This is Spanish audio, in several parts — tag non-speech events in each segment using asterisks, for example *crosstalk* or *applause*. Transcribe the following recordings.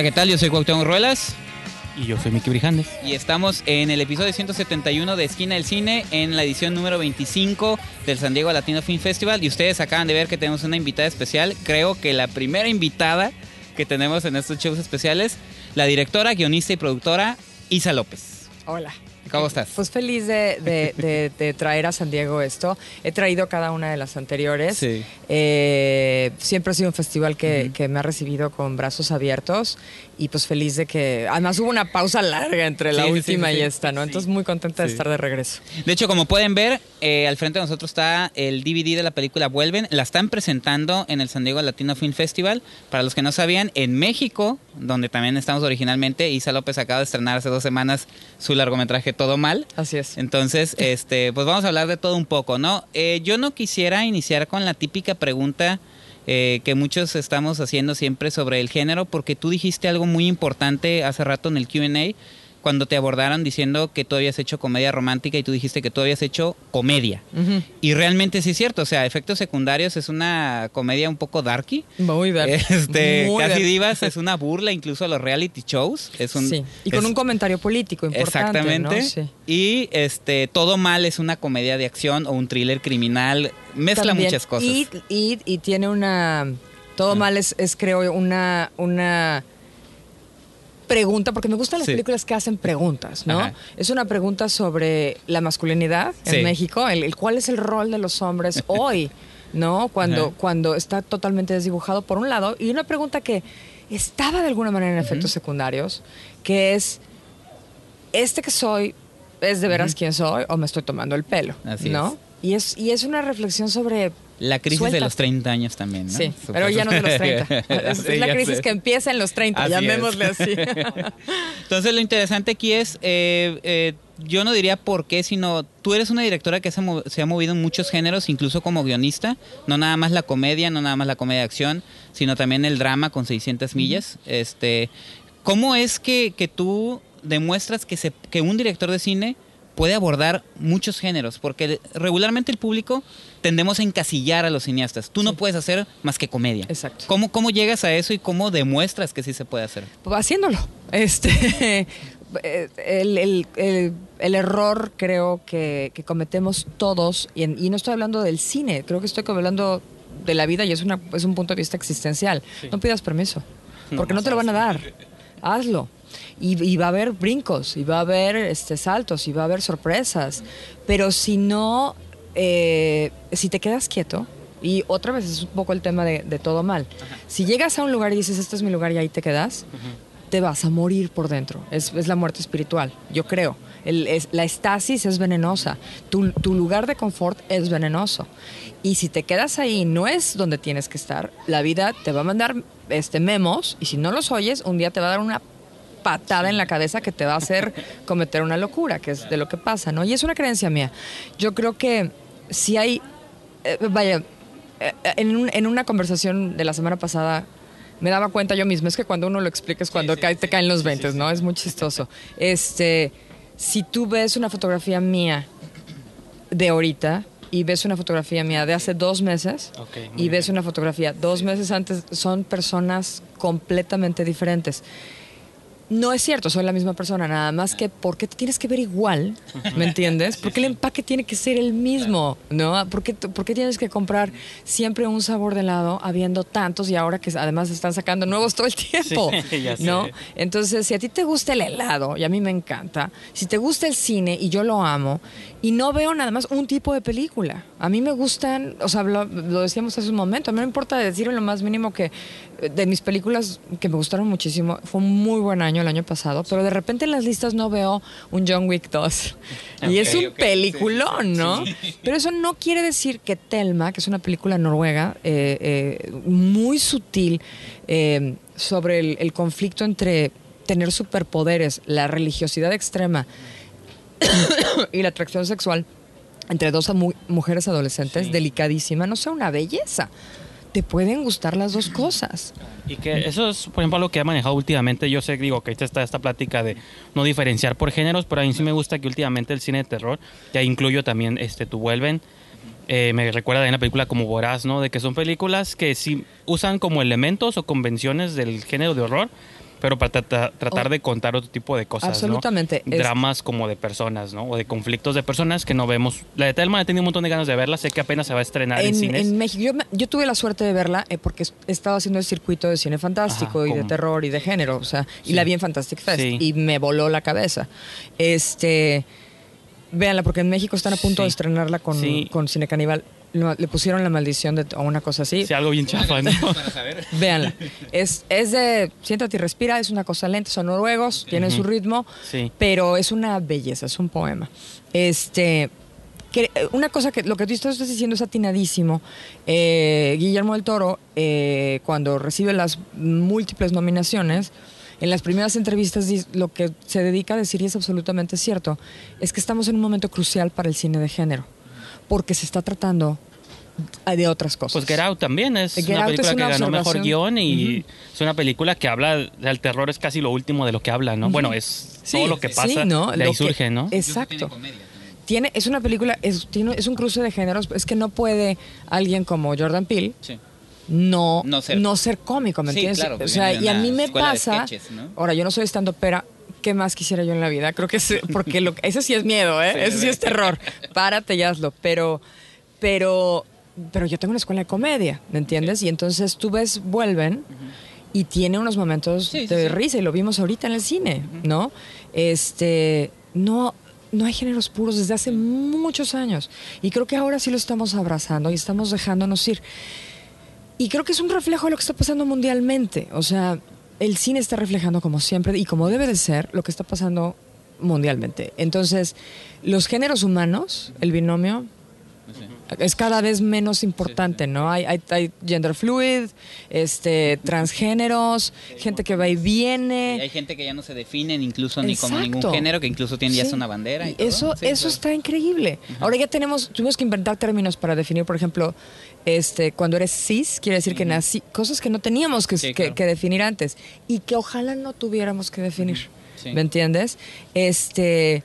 Hola, ¿qué tal? Yo soy Cuauhtémoc Ruelas Y yo soy Miki Brijandes. y estamos en el episodio 171 de Esquina del Cine en la edición número 25 del San Diego Latino Film Festival y ustedes acaban de ver que tenemos una invitada especial, creo que la primera invitada que tenemos en estos shows especiales, la directora, guionista y productora Isa López. Hola. ¿Cómo estás? Pues feliz de, de- de- de traer a San Diego esto. He traído cada una de las anteriores. Sí. Eh, siempre ha sido un festival que, que me ha recibido con brazos abiertos y pues feliz de que... Además hubo una pausa larga entre la Sí, última sí, sí, y esta, ¿no? Entonces muy contenta de estar de regreso. De hecho, como pueden ver, eh, al frente de nosotros está el DVD de la película Vuelven. La están presentando en el San Diego Latino Film Festival. Para los que no sabían, en México, donde también estamos originalmente, Isa López acaba de estrenar hace dos semanas su largometraje Todo Mal. Así es. Entonces, *laughs* este, pues vamos a hablar de todo un poco, ¿no? Eh, yo no quisiera iniciar con la típica pregunta eh, que muchos estamos haciendo siempre sobre el género, porque tú dijiste algo muy importante hace rato en el QA, cuando te abordaron diciendo que tú habías hecho comedia romántica y tú dijiste que tú habías hecho comedia. Y realmente sí es cierto, o sea, Efectos Secundarios es una comedia un poco darky. Muy dark. Este, Muy Casi dark. Divas es una burla incluso a los reality shows. Es un, sí. Y con es- un comentario político importante, Exactamente. ¿no? Sí. Y este Todo Mal es una comedia de acción o un thriller criminal. Mezcla También. muchas cosas. Y, y- y tiene una. Todo Ah. mal es, es, creo, una, una pregunta, porque me gustan las Sí. películas que hacen preguntas, ¿no? Ajá. Es una pregunta sobre la masculinidad Sí. en México, el, el cuál es el rol de los hombres *laughs* hoy, ¿no? Cuando, Ajá. cuando está totalmente desdibujado, por un lado, y una pregunta que estaba de alguna manera en efectos secundarios, que es, ¿este que soy es de veras quién soy o me estoy tomando el pelo? Así ¿no? Y es, y es una reflexión sobre la crisis de los 30 años también, ¿no? Sí, Supongo. pero ya no de los 30. Es, Sí, es la crisis sé. que empieza en los 30, Así es. llamémosle así. *laughs* Entonces lo interesante aquí es, eh, eh, yo no diría por qué, sino tú eres una directora que se, ha mo- se ha movido en muchos géneros, incluso como guionista, no nada más la comedia, no nada más la comedia de acción, sino también el drama con 600 millas. Este, ¿Cómo es que, que tú demuestras que, se, que un director de cine puede abordar muchos géneros? Porque regularmente el público tendemos a encasillar a los cineastas. Tú no puedes hacer más que comedia. Exacto. ¿Cómo, ¿Cómo llegas a eso y cómo demuestras que sí se puede hacer? Pues haciéndolo. *laughs* Este, eh, el, el- el- el error creo que, que cometemos todos, y, en- y no estoy hablando del cine, creo que estoy hablando de la vida y es, una, es un punto de vista existencial. No pidas permiso, porque no, te lo van a dar. Hazlo. Y, y va a haber brincos, y va a haber este, saltos, y va a haber sorpresas. Pero si no, eh, si te quedas quieto, y otra vez es un poco el tema de, de todo mal. Si llegas a un lugar y dices, este es mi lugar y ahí te quedas, te vas a morir por dentro. Es, es la muerte espiritual, yo creo. El- es- la estasis es venenosa. Tu, tu lugar de confort es venenoso. Y si te quedas ahí, no es donde tienes que estar. La vida te va a mandar este, memos y si no los oyes, un día te va a dar una patada en la cabeza que te va a hacer cometer una locura, que es de lo que pasa, ¿no? Y es una creencia mía. Yo creo que si hay, eh, vaya, eh, en, un- en una conversación de la semana pasada me daba cuenta yo misma, es que cuando uno lo explica es cuando cae- te caen los 20, ¿no? Es muy chistoso. Este, si tú ves una fotografía mía de ahorita y ves una fotografía mía de hace dos meses y ves una fotografía dos meses antes, son personas completamente diferentes. No es cierto, soy la misma persona, nada más que ¿por qué te tienes que ver igual? ¿Me entiendes? ¿Por qué el empaque tiene que ser el mismo? ¿No? ¿Por qué, por qué tienes que comprar siempre un sabor de helado habiendo tantos y ahora que además están sacando nuevos todo el tiempo? *laughs* Sí. ¿No? Entonces, si a ti te gusta el helado, y a mí me encanta, si te gusta el cine, y yo lo amo, y no veo nada más un tipo de película. A mí me gustan, o sea, lo, lo decíamos hace un momento, a mí no me importa decir lo más mínimo que de mis películas que me gustaron muchísimo, fue un muy buen año el año pasado, pero de repente en las listas no veo un John Wick 2. *laughs* Y es un peliculón, ¿no? *laughs* Pero eso no quiere decir que Telma, que es una película noruega, eh, eh, muy sutil, eh, sobre el, el conflicto entre tener superpoderes, la religiosidad extrema *coughs* y la atracción sexual entre dos mu- mujeres adolescentes, Sí. delicadísima, no sea una belleza. Te pueden gustar las dos cosas. Y que eso es, por ejemplo, algo que he manejado últimamente. Yo sé, digo, que está esta plática de no diferenciar por géneros, pero a mí sí me gusta que últimamente el cine de terror, ya incluyo también este Tu Vuelven, eh, me recuerda de una película como Voraz, ¿no? De que son películas que sí usan como elementos o convenciones del género de horror, pero para trata- tratar Oh. de contar otro tipo de cosas, ¿no? Absolutamente. Es- Dramas como de personas, ¿no? O de conflictos de personas que no vemos. La de Telma he tenido un montón de ganas de verla, sé que apenas se va a estrenar en, en, cines. en México. Yo, yo tuve la suerte de verla eh, porque es- he estado haciendo el circuito de cine fantástico Ajá, y de terror y de género, o sea, y la vi en Fantastic Fest Sí. y me voló la cabeza. Este, véanla porque en México están a punto Sí. de estrenarla con, con Cine Caníbal. Le le pusieron la maldición de o una cosa así. Sí, algo bien chafa, ¿no? *laughs* Para saber. Véanla. Es, es de siéntate y respira, es una cosa lenta, son noruegos, tienen su ritmo, Sí. pero es una belleza, es un poema. Este, que, eh, una cosa que lo que tú estás diciendo es atinadísimo. Eh, Guillermo del Toro, eh, cuando recibe las múltiples nominaciones, en las primeras entrevistas lo que se dedica a decir, y es absolutamente cierto, es que estamos en un momento crucial para el cine de género, porque se está tratando de otras cosas. Pues Get Out también es Get una Out película es una que ganó mejor guion y es una película que habla del terror, es casi lo último de lo que habla, ¿no? Bueno, es Sí, todo lo que sí, pasa, ¿no? de Lo ahí que- surge, ¿no? Exacto. Tiene, es una película, es, tiene- es un cruce de géneros. Es que no puede alguien como Jordan Peele Sí. no, No no ser- cómico, ¿me Sí, entiendes? claro, o sea, y a mí me pasa. sketches, ¿no? Ahora, yo no soy estando pera. ¿Qué más quisiera yo en la vida? Creo que es, porque lo, ese sí es miedo, ¿eh? Sí, Eso sí es terror. Párate y hazlo. Pero, pero, pero yo tengo una escuela de comedia, ¿me entiendes? Y entonces tú ves, vuelven y tiene unos momentos Sí, de risa y lo vimos ahorita en el cine, ¿no? Este, no, no hay géneros puros desde hace muchos años y creo que ahora sí lo estamos abrazando y estamos dejándonos ir. Y creo que es un reflejo de lo que está pasando mundialmente. O sea, el cine está reflejando como siempre y como debe de ser lo que está pasando mundialmente. Entonces, los géneros humanos, el binomio, es cada vez menos importante, ¿no? Hay, hay, hay gender fluid, este, transgéneros, gente que va y Y viene. hay gente que ya no se definen incluso ni como ningún género, que incluso tiene ya Sí. una bandera. Y Y todo. eso, Sí, eso claro. está increíble. Ahora ya tenemos, tuvimos que inventar términos para definir, por ejemplo, este, cuando eres cis, quiere decir que nací, cosas que no teníamos que, Sí, que- claro. que definir antes y que ojalá no tuviéramos que definir. ¿Me entiendes? Este,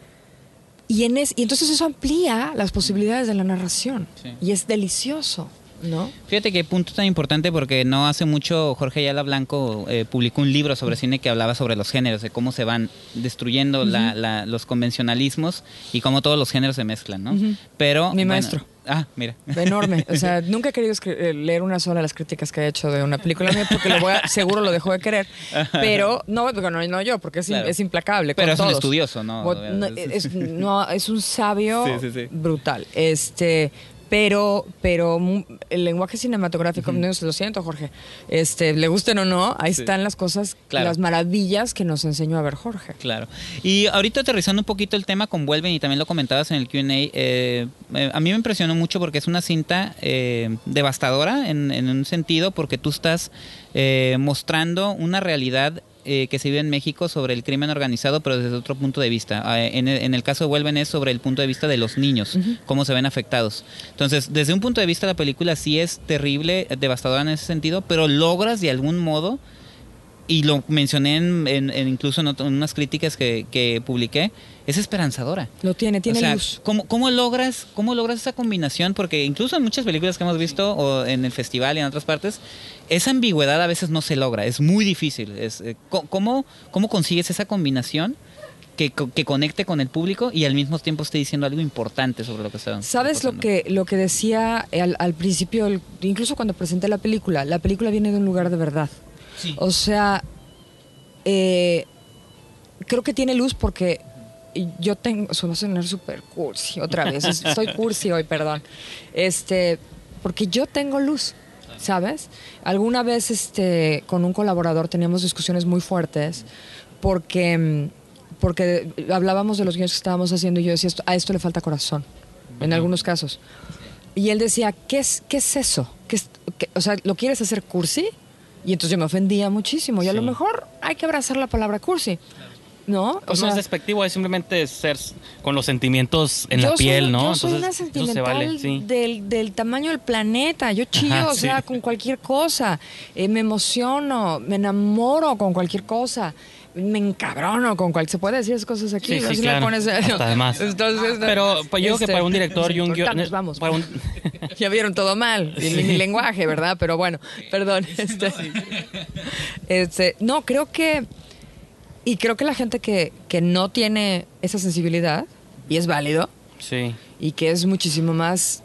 y, en es, y entonces eso amplía las posibilidades de la narración Sí. y es delicioso, ¿no? Fíjate qué punto tan importante porque no hace mucho Jorge Ayala Blanco eh, publicó un libro sobre cine que hablaba sobre los géneros, de cómo se van destruyendo la- la- los convencionalismos y cómo todos los géneros se mezclan, ¿no? Pero Mi bueno, maestro. Ah, mira. Enorme. O sea, *laughs* nunca he querido eh, leer una sola de las críticas que ha hecho de una película mía porque lo voy a- seguro lo dejó de querer. Pero no, no, no yo, porque es, Claro. es implacable. Pero con es un estudioso, ¿no? Es, no, es un sabio *laughs* Sí, sí, sí. brutal. Este. Pero, pero mu- el lenguaje cinematográfico, no, lo siento, Jorge. Este, le gusten o no, ahí Sí. están las cosas, Claro. las maravillas que nos enseñó a ver Jorge. Claro. Y ahorita aterrizando un poquito el tema con Vuelven y también lo comentabas en el Q&A, eh, eh, a mí me impresionó mucho porque es una cinta eh, devastadora en, en un sentido porque tú estás eh, mostrando una realidad eh, que se vive en México sobre el crimen organizado, pero desde otro punto de vista. Eh, en, el, en el caso de Vuelven es sobre el punto de vista de los niños, cómo se ven afectados. Entonces, desde un punto de vista la película sí es terrible, eh, devastadora en ese sentido, pero logras de algún modo y lo mencioné en, en- en incluso en, otro- en unas críticas que, que publiqué, es esperanzadora. Lo tiene, tiene o sea, luz. ¿cómo, cómo logras, ¿Cómo logras esa combinación? Porque incluso en muchas películas que hemos visto, o en el festival y en otras partes, esa ambigüedad a veces no se logra, es muy difícil. Es, eh, ¿cómo, ¿Cómo consigues esa combinación que, que conecte con el público y al mismo tiempo esté diciendo algo importante sobre lo que está ¿Sabes lo que, lo que decía al, al principio, el- incluso cuando presenté la película? La película viene de un lugar de verdad. Sí. O sea, eh, creo que tiene luz porque yo tengo, a sonar súper cursi otra vez, es- *laughs* estoy cursi hoy, perdón. Este, porque yo tengo luz, ¿sabes? Alguna vez este, con un colaborador teníamos discusiones muy fuertes porque, porque hablábamos de los guiones que estábamos haciendo y yo decía, esto- a esto le falta corazón, en algunos casos. Y él decía, ¿qué es, qué es eso? ¿Qué es- qué- o sea, ¿lo quieres hacer cursi? Y entonces yo me ofendía muchísimo. Y a lo mejor hay que abrazar la palabra cursi. ¿No? Pues no es despectivo, es simplemente ser con los sentimientos en la piel, ¿no? Yo soy una se sentimental vale, sí. del, del tamaño del planeta. Yo chillo, Ajá, o sea, sí. con cualquier cosa. Eh, me emociono, me enamoro con cualquier cosa. Me encabrono con cualquier... ¿Se puede decir esas cosas aquí? Sí, sí, Así me claro. pones- Hasta *laughs* de más. Entonces, Pero pues, yo creo que este, para un director y un guion- cortamos, vamos. para un- *laughs* ya vieron todo mal, *laughs* mi, mi lenguaje, ¿verdad? Pero bueno, perdón. Este, este, no, creo que Y creo que la gente que, que no tiene esa sensibilidad, y es válido, Sí. y que es muchísimo más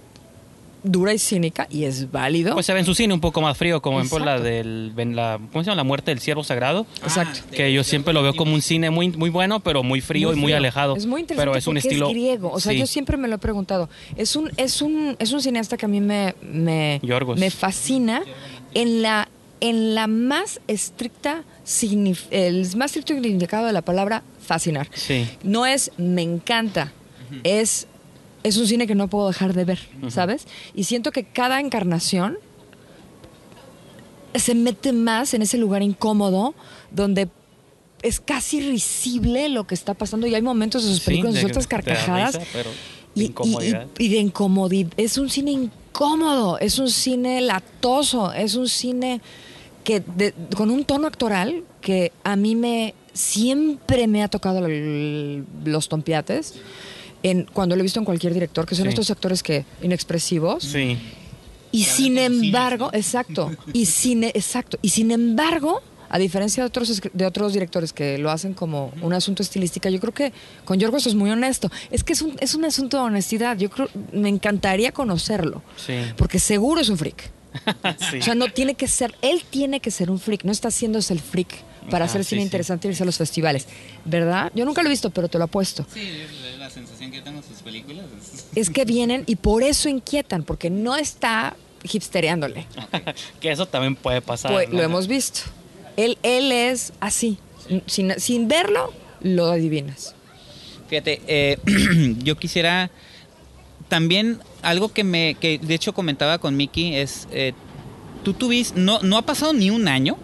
dura y cínica, y es válido. Pues se ve en su cine un poco más frío, como en por la Exacto. del la, ¿cómo se llama? La muerte del ciervo sagrado. Exacto. Que yo siempre lo veo como un cine muy, muy bueno, pero muy frío y muy alejado. Es muy interesante Pero es un estilo. es griego. O sea, sí. yo siempre me lo he preguntado. Es un, es un, es un cineasta que a mí me, me, me fascina en la, en la más estricta el más estricto significado de la palabra fascinar. Sí. No es me encanta, es, es un cine que no puedo dejar de ver, ¿sabes? Y siento que cada encarnación se mete más en ese lugar incómodo donde es casi risible lo que está pasando y hay momentos de sus Sí, películas de- de da carcajadas risa, pero y, y- incomodidad. y- y de incomodidad. Es un cine incómodo, es un cine latoso, es un cine que de- con un tono actoral que a mí me siempre me ha tocado el- los tompiates. En, cuando lo he visto en cualquier director, que son Sí. estos actores que inexpresivos. Sí. Y sin embargo, exacto, y sin, exacto, y sin embargo, a diferencia de otros, de otros directores que lo hacen como un asunto estilística, yo creo que con Yorgos es muy honesto. Es que es un, es un asunto de honestidad. Yo creo, me encantaría conocerlo, Sí. porque seguro es un freak. *laughs* Sí. O sea, no tiene que ser, él tiene que ser un freak, no está haciéndose el freak para Ah, hacer sí, cine sí. interesante y irse a los festivales, ¿verdad? Yo nunca lo he visto, pero te lo apuesto. Sí, la sensación que tengo en sus películas *laughs* es... Que vienen y por eso inquietan, porque no está hipstereándole. *laughs* que eso también puede pasar. Pues, ¿no? Lo hemos visto. Él, él es así. Sin, sin verlo, lo adivinas. Fíjate, eh, *clears throat* yo quisiera también algo que me, que de hecho comentaba con Miki es, eh, tú tuviste, no, no ha pasado ni un año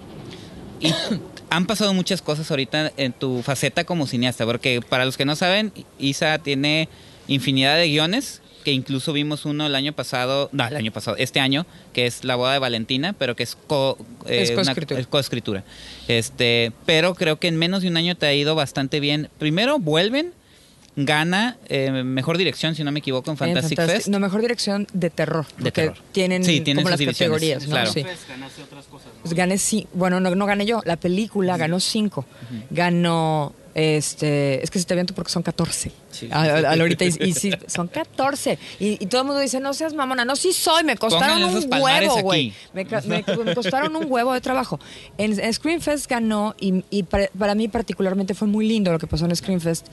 y *coughs* han pasado muchas cosas ahorita en tu faceta como cineasta, porque para los que no saben, Isa tiene infinidad de guiones, que incluso vimos uno el año pasado, no, el año pasado, este año, que es La boda de Valentina, pero que es, co, eh, Es una- coescritura. es coescritura. Este, pero creo que en menos de un año te ha ido bastante bien. Primero vuelven, gana eh, mejor dirección, si no me equivoco, en Fantastic En Fest. No, mejor dirección de terror. De terror. Tienen, Sí, tienen como las categorías, ¿no? claro. Sí. ganaste otras cosas. ¿no? Pues gané sí, bueno, no, no gané yo, la película ganó cinco. Ganó este, es que se te aviento porque son 14. Sí. A, a- a la ahorita y, y sí, son 14. Y, y todo el mundo dice, "No seas mamona." No, sí soy, me costaron un huevo, güey. Me, ca- me- me costaron un huevo de trabajo. En, en Screenfest ganó y, y para, para mí particularmente fue muy lindo lo que pasó en Screenfest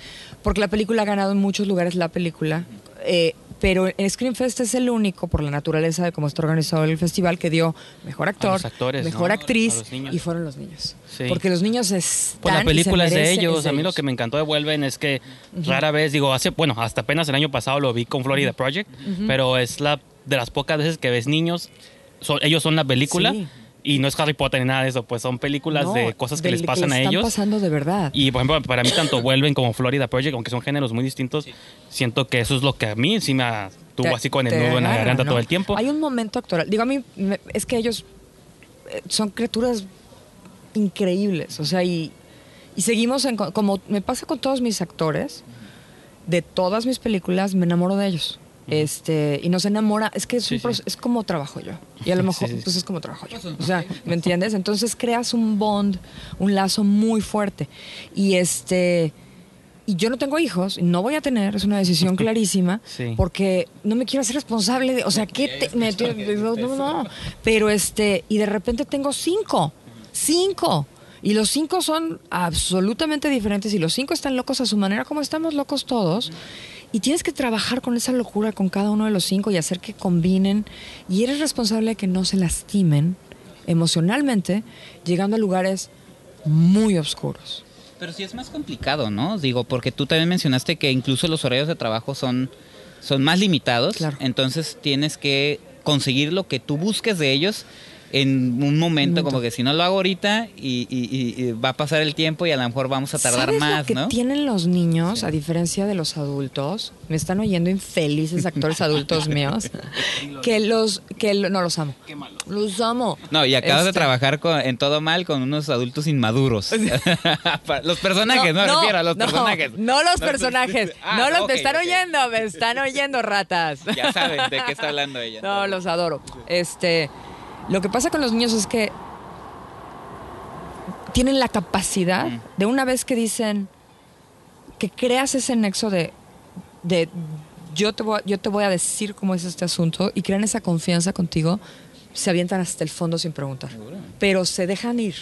porque la película ha ganado en muchos lugares la película. Eh, pero en Screenfest es el único, por la naturaleza de cómo está organizado el festival, que dio mejor actor, actores, mejor ¿no? actriz y fueron los niños. Sí. Porque los niños están Pues la película es de ellos. es de a mí lo ellos. que me encantó de Vuelven es que rara vez, digo, hace, bueno, hasta apenas el año pasado lo vi con Florida Project, pero es la de las pocas veces que ves niños, son, ellos son la película Sí. Y no es Harry Potter ni nada de eso, pues son películas No, de cosas que les pasan a están ellos. pasando de verdad. Y por ejemplo, para mí tanto Vuelven como Florida Project, aunque son géneros muy distintos, siento que eso es lo que a mí sí me tuvo Te- así con el nudo en la garganta ¿no? todo el tiempo. Hay un momento actoral. Digo, a mí me- es que ellos eh, son criaturas increíbles. O sea, y, y seguimos en. co- Como me pasa con todos mis actores, de todas mis películas, me enamoro de ellos. Este, y nos enamora, es que es, Sí, un sí. proce- es como trabajo yo. Y a lo mejor, sí, pues es como trabajo yo. O sea, ¿me entiendes? Entonces creas un bond, un lazo muy fuerte. Y este. Y yo no tengo hijos, no voy a tener, es una decisión *laughs* clarísima, porque no me quiero hacer responsable de, o sea, ¿qué te, me- *laughs* no, no, no. Pero este, y de repente tengo cinco, cinco. Y los cinco son absolutamente diferentes y los cinco están locos a su manera, como estamos locos todos. Y tienes que trabajar con esa locura con cada uno de los cinco y hacer que combinen. Y eres responsable de que no se lastimen emocionalmente, llegando a lugares muy oscuros. Pero sí es más complicado, ¿no? Digo, porque tú también mencionaste que incluso los horarios de trabajo son, son más limitados. Claro. Entonces tienes que conseguir lo que tú busques de ellos en un momento, como que si no lo hago ahorita y, y- y- y va a pasar el tiempo y a lo mejor vamos a tardar ¿Sabes más, lo que ¿no? tienen los niños, Sí. a diferencia de los adultos? Me están oyendo infelices actores adultos míos. *laughs* que los, que lo- no los amo. Los amo. No, y acabas de Este, trabajar con- en todo mal con unos adultos inmaduros. *laughs* Los personajes, no, me refiero a los no, personajes. No los No, personajes. *laughs* ah, no los me están oyendo, me están oyendo ratas. Ya saben de qué está hablando ella. No, los adoro. Este, lo que pasa con los niños es que tienen la capacidad Mm. de una vez que dicen que creas ese nexo de, de yo, te voy, a- yo te voy a decir cómo es este asunto y crean esa confianza contigo, se avientan hasta el fondo sin preguntar. Pero se dejan ir.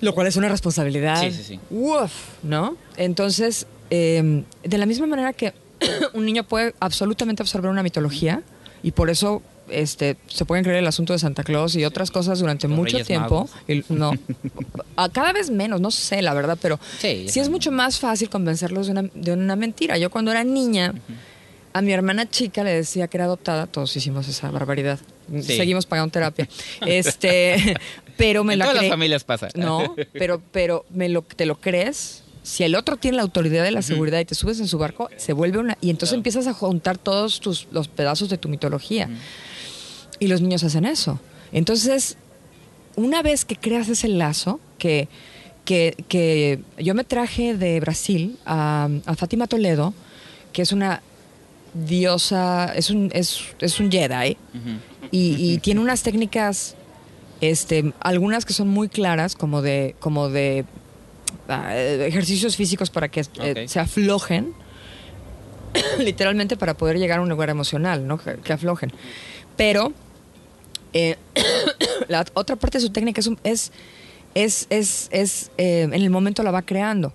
Lo cual es una responsabilidad. Sí, sí, sí. Uf, ¿no? Entonces, eh, de la misma manera que *clears throat* un niño puede absolutamente absorber una mitología y por eso este, se pueden creer el asunto de Santa Claus y otras cosas durante Los mucho Reyes tiempo. Y no, *laughs* a cada vez menos, no sé, la verdad, pero Sí, sí, es mucho más fácil convencerlos de una, de una mentira. Yo cuando era niña, a mi hermana chica le decía que era adoptada, todos hicimos esa barbaridad. Sí. Seguimos pagando terapia. *laughs* Este, *laughs* pero me En la todas las familias pasa. No, pero, pero me lo, te lo crees. Si el otro tiene la autoridad de la seguridad y te subes en su barco, se vuelve una. Y entonces Claro. empiezas a juntar todos tus, los pedazos de tu mitología. Y los niños hacen eso. Entonces, una vez que creas ese lazo, que, que, que yo me traje de Brasil a, a Fátima Toledo, que es una diosa, es un, es, es un Jedi, y, y tiene unas técnicas, este, algunas que son muy claras, como de, como de ah, ejercicios físicos para que eh, se aflojen, *coughs* literalmente para poder llegar a un lugar emocional, ¿no? Que, que aflojen. Pero eh, *coughs* la otra parte de su técnica es, es, es, es, es, eh, en el momento la va creando.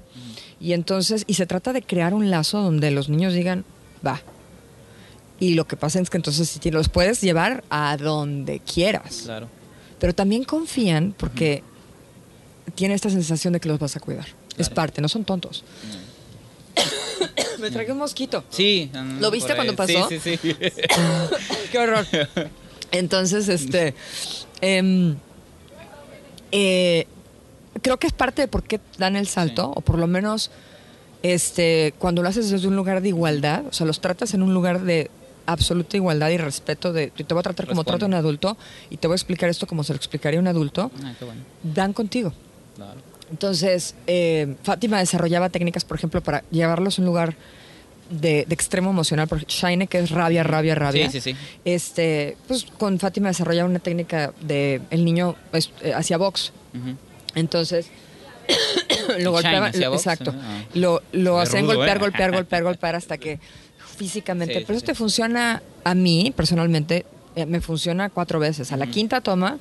Y entonces, y se trata de crear un lazo donde los niños digan, va. Y lo que pasa es que entonces si los puedes llevar a donde quieras. Claro. Pero también confían porque tienen esta sensación de que los vas a cuidar. Es parte, no son tontos. *coughs* Me tragué un mosquito. Sí. ¿Lo viste cuando pasó? Sí, sí, sí. *coughs* Qué horror. *laughs* Entonces, este. em, eh, creo que es parte de por qué dan el salto, Sí. o por lo menos este, cuando lo haces desde un lugar de igualdad, o sea, los tratas en un lugar de absoluta igualdad y respeto de te voy a tratar como trato a un adulto y te voy a explicar esto como se lo explicaría a un adulto, Ah, qué bueno. dan contigo. Claro. Entonces, eh, Fátima desarrollaba técnicas, por ejemplo, para llevarlos a un lugar de, de extremo emocional. Por ejemplo, Shine, que es rabia, rabia, rabia. Sí, sí, sí. Este, pues con Fátima desarrollaba una técnica de el niño pues, eh, hacia box. Entonces, *coughs* lo golpeaba, hacia box, exacto. ah. Lo, lo rudo, golpear, ¿eh? golpear, *laughs* golpear, golpear hasta que físicamente. Sí, pero sí, eso sí. te funciona a mí, personalmente, eh, me funciona cuatro veces. A la quinta toma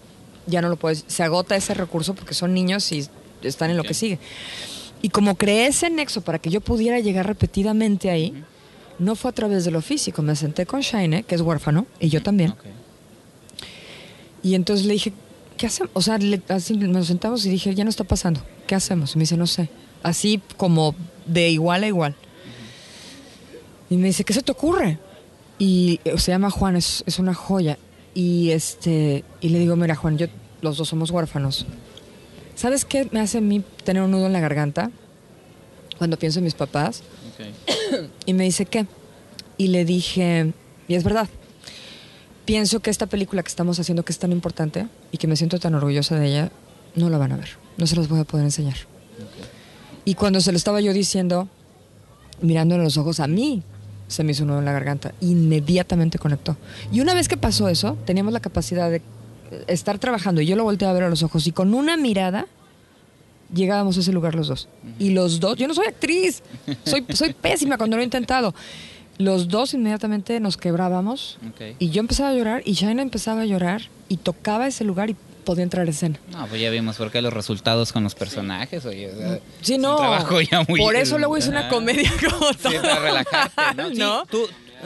ya no lo puedes, se agota ese recurso porque son niños y están en lo que sigue. Y como creé ese nexo para que yo pudiera llegar repetidamente ahí, no fue a través de lo físico. Me senté con Shaine, que es huérfano, y yo también. Ok. Y entonces le dije, ¿qué hacemos? O sea, le- así nos sentamos y dije, ya no está pasando. ¿Qué hacemos? Y me dice, no sé. Así como de igual a igual. Y me dice, ¿qué se te ocurre? Y se llama Juan, es, es una joya. Y este y le digo, mira Juan, yo los dos somos huérfanos. ¿Sabes qué me hace a mí tener un nudo en la garganta cuando pienso en mis papás? Y me dice, ¿qué? Y le dije, y es verdad, pienso que esta película que estamos haciendo, que es tan importante y que me siento tan orgullosa de ella, no la van a ver. No se las voy a poder enseñar. Y cuando se lo estaba yo diciendo, mirándole a los ojos a mí, se me hizo un nudo en la garganta. Inmediatamente conectó. Y una vez que pasó eso, teníamos la capacidad de estar trabajando y yo lo volteé a ver a los ojos y con una mirada llegábamos a ese lugar los dos. Y los dos, yo no soy actriz, soy, soy *laughs* pésima cuando lo he intentado. Los dos inmediatamente nos quebrábamos y yo empezaba a llorar y Shaina empezaba a llorar y tocaba ese lugar y podía entrar a escena. No, pues ya vimos por qué los resultados con los personajes, oye. o sea, Sí, es no. un trabajo ya muy- Por eso luego hice una comedia *laughs* como Sí, para relajarte, ¿no? Sí, ¿No?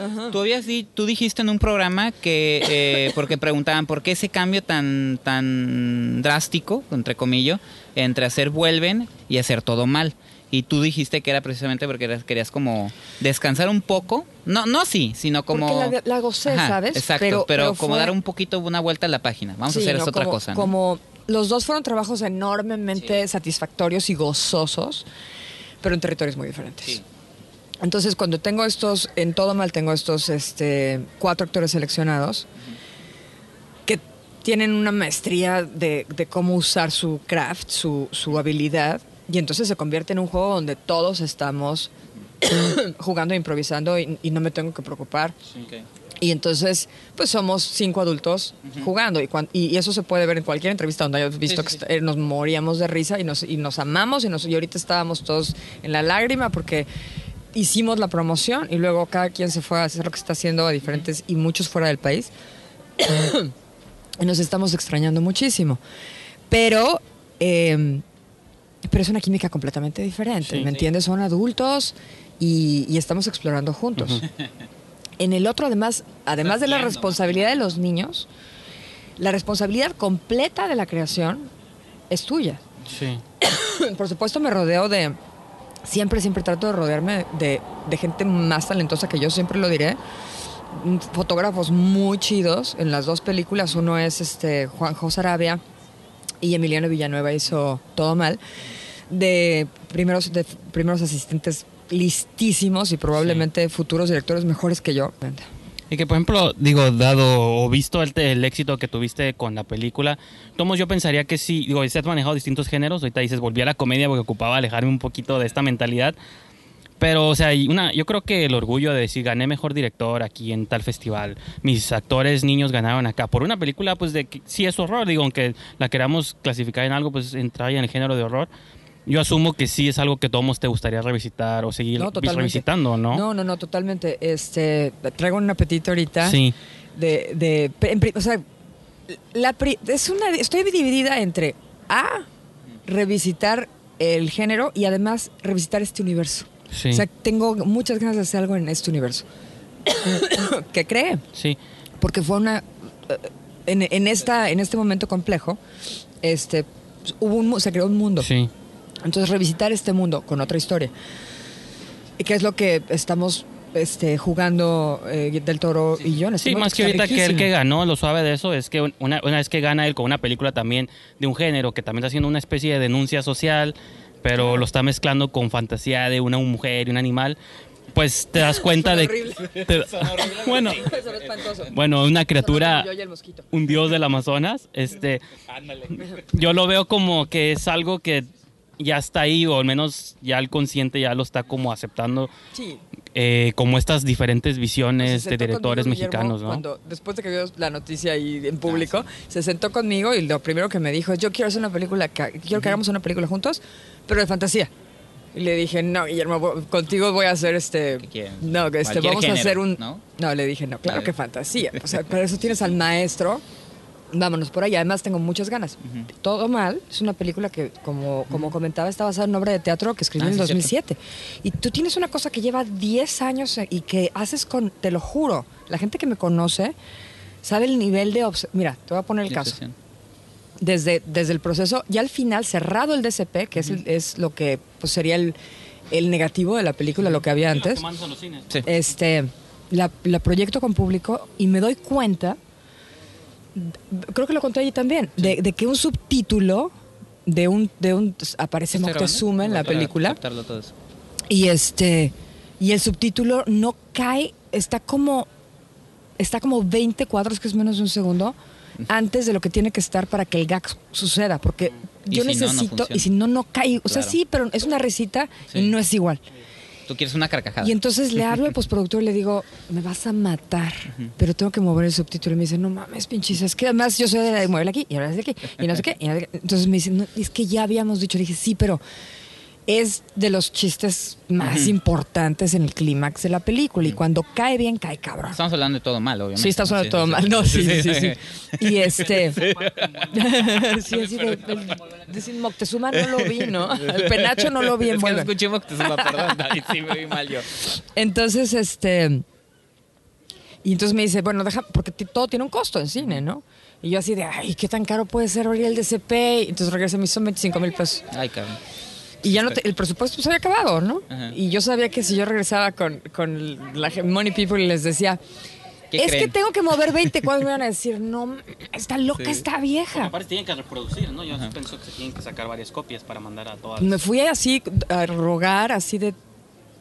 Tú, tú, habías di- tú dijiste en un programa que, eh, porque preguntaban, ¿por qué ese cambio tan, tan drástico, entre comillas, entre hacer vuelven y hacer todo mal? Y tú dijiste que era precisamente porque eras- querías como descansar un poco. No, no sí, sino como... Porque la- la gocé, ¿sabes? Exacto, Pero- pero, pero como fue- dar un poquito una vuelta a la página. Vamos a hacer no, otra como- cosa. ¿no? Como los dos fueron trabajos enormemente satisfactorios y gozosos, pero en territorios muy diferentes. Sí. Entonces, cuando tengo estos, en todo mal tengo estos este, cuatro actores seleccionados que tienen una maestría de, de cómo usar su craft, su, su habilidad, y entonces se convierte en un juego donde todos estamos *coughs* jugando e improvisando y, y no me tengo que preocupar. Y entonces, pues somos cinco adultos jugando. Y, cuan- y, y eso se puede ver en cualquier entrevista donde hayas visto Sí, que sí, est- eh, nos moríamos de risa y nos, y nos amamos. Y, nos, y ahorita estábamos todos en la lágrima porque hicimos la promoción y luego cada quien se fue a hacer lo que está haciendo a diferentes y muchos fuera del país. *clears throat* y nos estamos extrañando muchísimo. Pero, eh, pero es una química completamente diferente. Sí. ¿Me Sí. entiendes? Son adultos y, y estamos explorando juntos. En el otro, además, además de la responsabilidad de los niños, la responsabilidad completa de la creación es tuya. Sí. Por supuesto, me rodeo de. Siempre, siempre trato de rodearme de, de gente más talentosa que yo, siempre lo diré. Mm, Fotógrafos muy chidos en las dos películas. Uno es este Juan José Arabia y Emiliano Villanueva hizo Todo Mal. De primeros, de primeros asistentes listísimos y probablemente futuros directores mejores que yo. Y que, por ejemplo, digo, dado o visto el, el éxito que tuviste con la película, Tomos, yo pensaría que sí, digo, si has manejado distintos géneros, ahorita dices, volví a la comedia porque ocupaba alejarme un poquito de esta mentalidad. Pero, o sea, una, yo creo que el orgullo de decir, gané mejor director aquí en tal festival, mis actores niños ganaron acá, por una película, pues, de que sí es horror, digo, aunque la queramos clasificar en algo, pues, entra en el género de horror. Yo asumo que sí es algo que todos te gustaría revisitar o seguir No, revisitando, ¿no? No, no, no, totalmente. Este, traigo un apetito ahorita. Sí. de, de en o sea, la pri- es una estoy dividida entre a revisitar el género y además revisitar este universo. Sí. O sea, tengo muchas ganas de hacer algo en este universo. *coughs* que cree, Sí. porque fue una eh, en, en esta en este momento complejo, este hubo un se creó un mundo. Sí. Entonces revisitar este mundo con otra historia. ¿Y qué es lo que estamos este, jugando eh, del Toro y yo? este Sí, más que ahorita que el que ganó, lo suave de eso es que una, una vez que gana él con una película también de un género que también está haciendo una especie de denuncia social, pero lo está mezclando con fantasía de una mujer y un animal, pues te das *laughs* cuenta de... horrible. te- *laughs* *laughs* bueno, bueno, una criatura, un dios del Amazonas, este, yo lo veo como que es algo que ya está ahí, o al menos ya el consciente ya lo está como aceptando, Sí. eh, como estas diferentes Se visiones de sentó directores conmigo mexicanos, ¿no? Cuando, después de que vio la noticia ahí en público, se sentó conmigo y lo primero que me dijo es, yo quiero hacer una película, quiero que hagamos una película juntos, pero de fantasía. Y le dije, no, Guillermo, contigo voy a hacer este... No, que este, vamos a género, hacer un... ¿no? No, le dije, no, claro Vale. que fantasía. O sea, *laughs* para eso tienes al maestro. Vámonos por ahí. Además, tengo muchas ganas. Todo mal. Es una película que, como, como comentaba, está basada en una obra de teatro que escribí Ah, en el sí, cierto. 2007. Y tú tienes una cosa que lleva 10 años y que haces con, te lo juro, la gente que me conoce sabe el nivel de... Mira, te voy a poner el caso. Desde, desde el proceso, ya al final, cerrado el DCP, que es, el- es lo que pues, sería el, el negativo de la película, lo que había antes Sí. este la, la proyecto con público y me doy cuenta creo que lo conté allí también de, de que un subtítulo de un de un aparece ¿Está Moctezuma en la película. y este y el subtítulo no cae está como está como 20 cuadros que es menos de un segundo antes de lo que tiene que estar para que el gag suceda porque yo si no, no necesito y si no no cae. O sea Claro. sí pero es una risita Sí. y no es igual Tú quieres una carcajada. y entonces le hablo al postproductor y le digo, me vas a matar, pero tengo que mover el subtítulo. Y me dice, no mames, pinches, es que además yo soy de la de mueble aquí y ahora de aquí y no sé qué. y no sé qué". Entonces me dice, no, es que ya habíamos dicho. Le dije, sí, pero es de los chistes más importantes en el clímax de la película. Y cuando cae bien, cae cabrón. Estamos hablando de todo mal, obviamente. Sí, está sonando Sí, todo sí, mal. No, sí, sí, sí. sí. *laughs* Y este. sí, *laughs* así de. el- Moctezuma no lo vi, ¿no? El penacho no lo vi en Es que no escuché Moctezuma, perdón. *laughs* Sí me vi mal yo. Entonces, este. Y entonces me dice, bueno, deja, porque todo tiene un costo en cine, ¿no? Y yo así de, ay, ¿qué tan caro puede ser abrir el DCP? Y entonces regresa, me hizo 25 mil pesos. Ay, cabrón. Y ya no te- el presupuesto se había acabado, ¿no? Ajá. Y yo sabía que si yo regresaba con, con la Money People y les decía, ¿Qué es creen? que tengo que mover 20 *laughs* cuadros, me iban a decir, no, está loca Sí. esta vieja. Aparte tienen que reproducir, ¿no? Yo pienso que se tienen que sacar varias copias para mandar a todas. Me fui así a rogar, así de,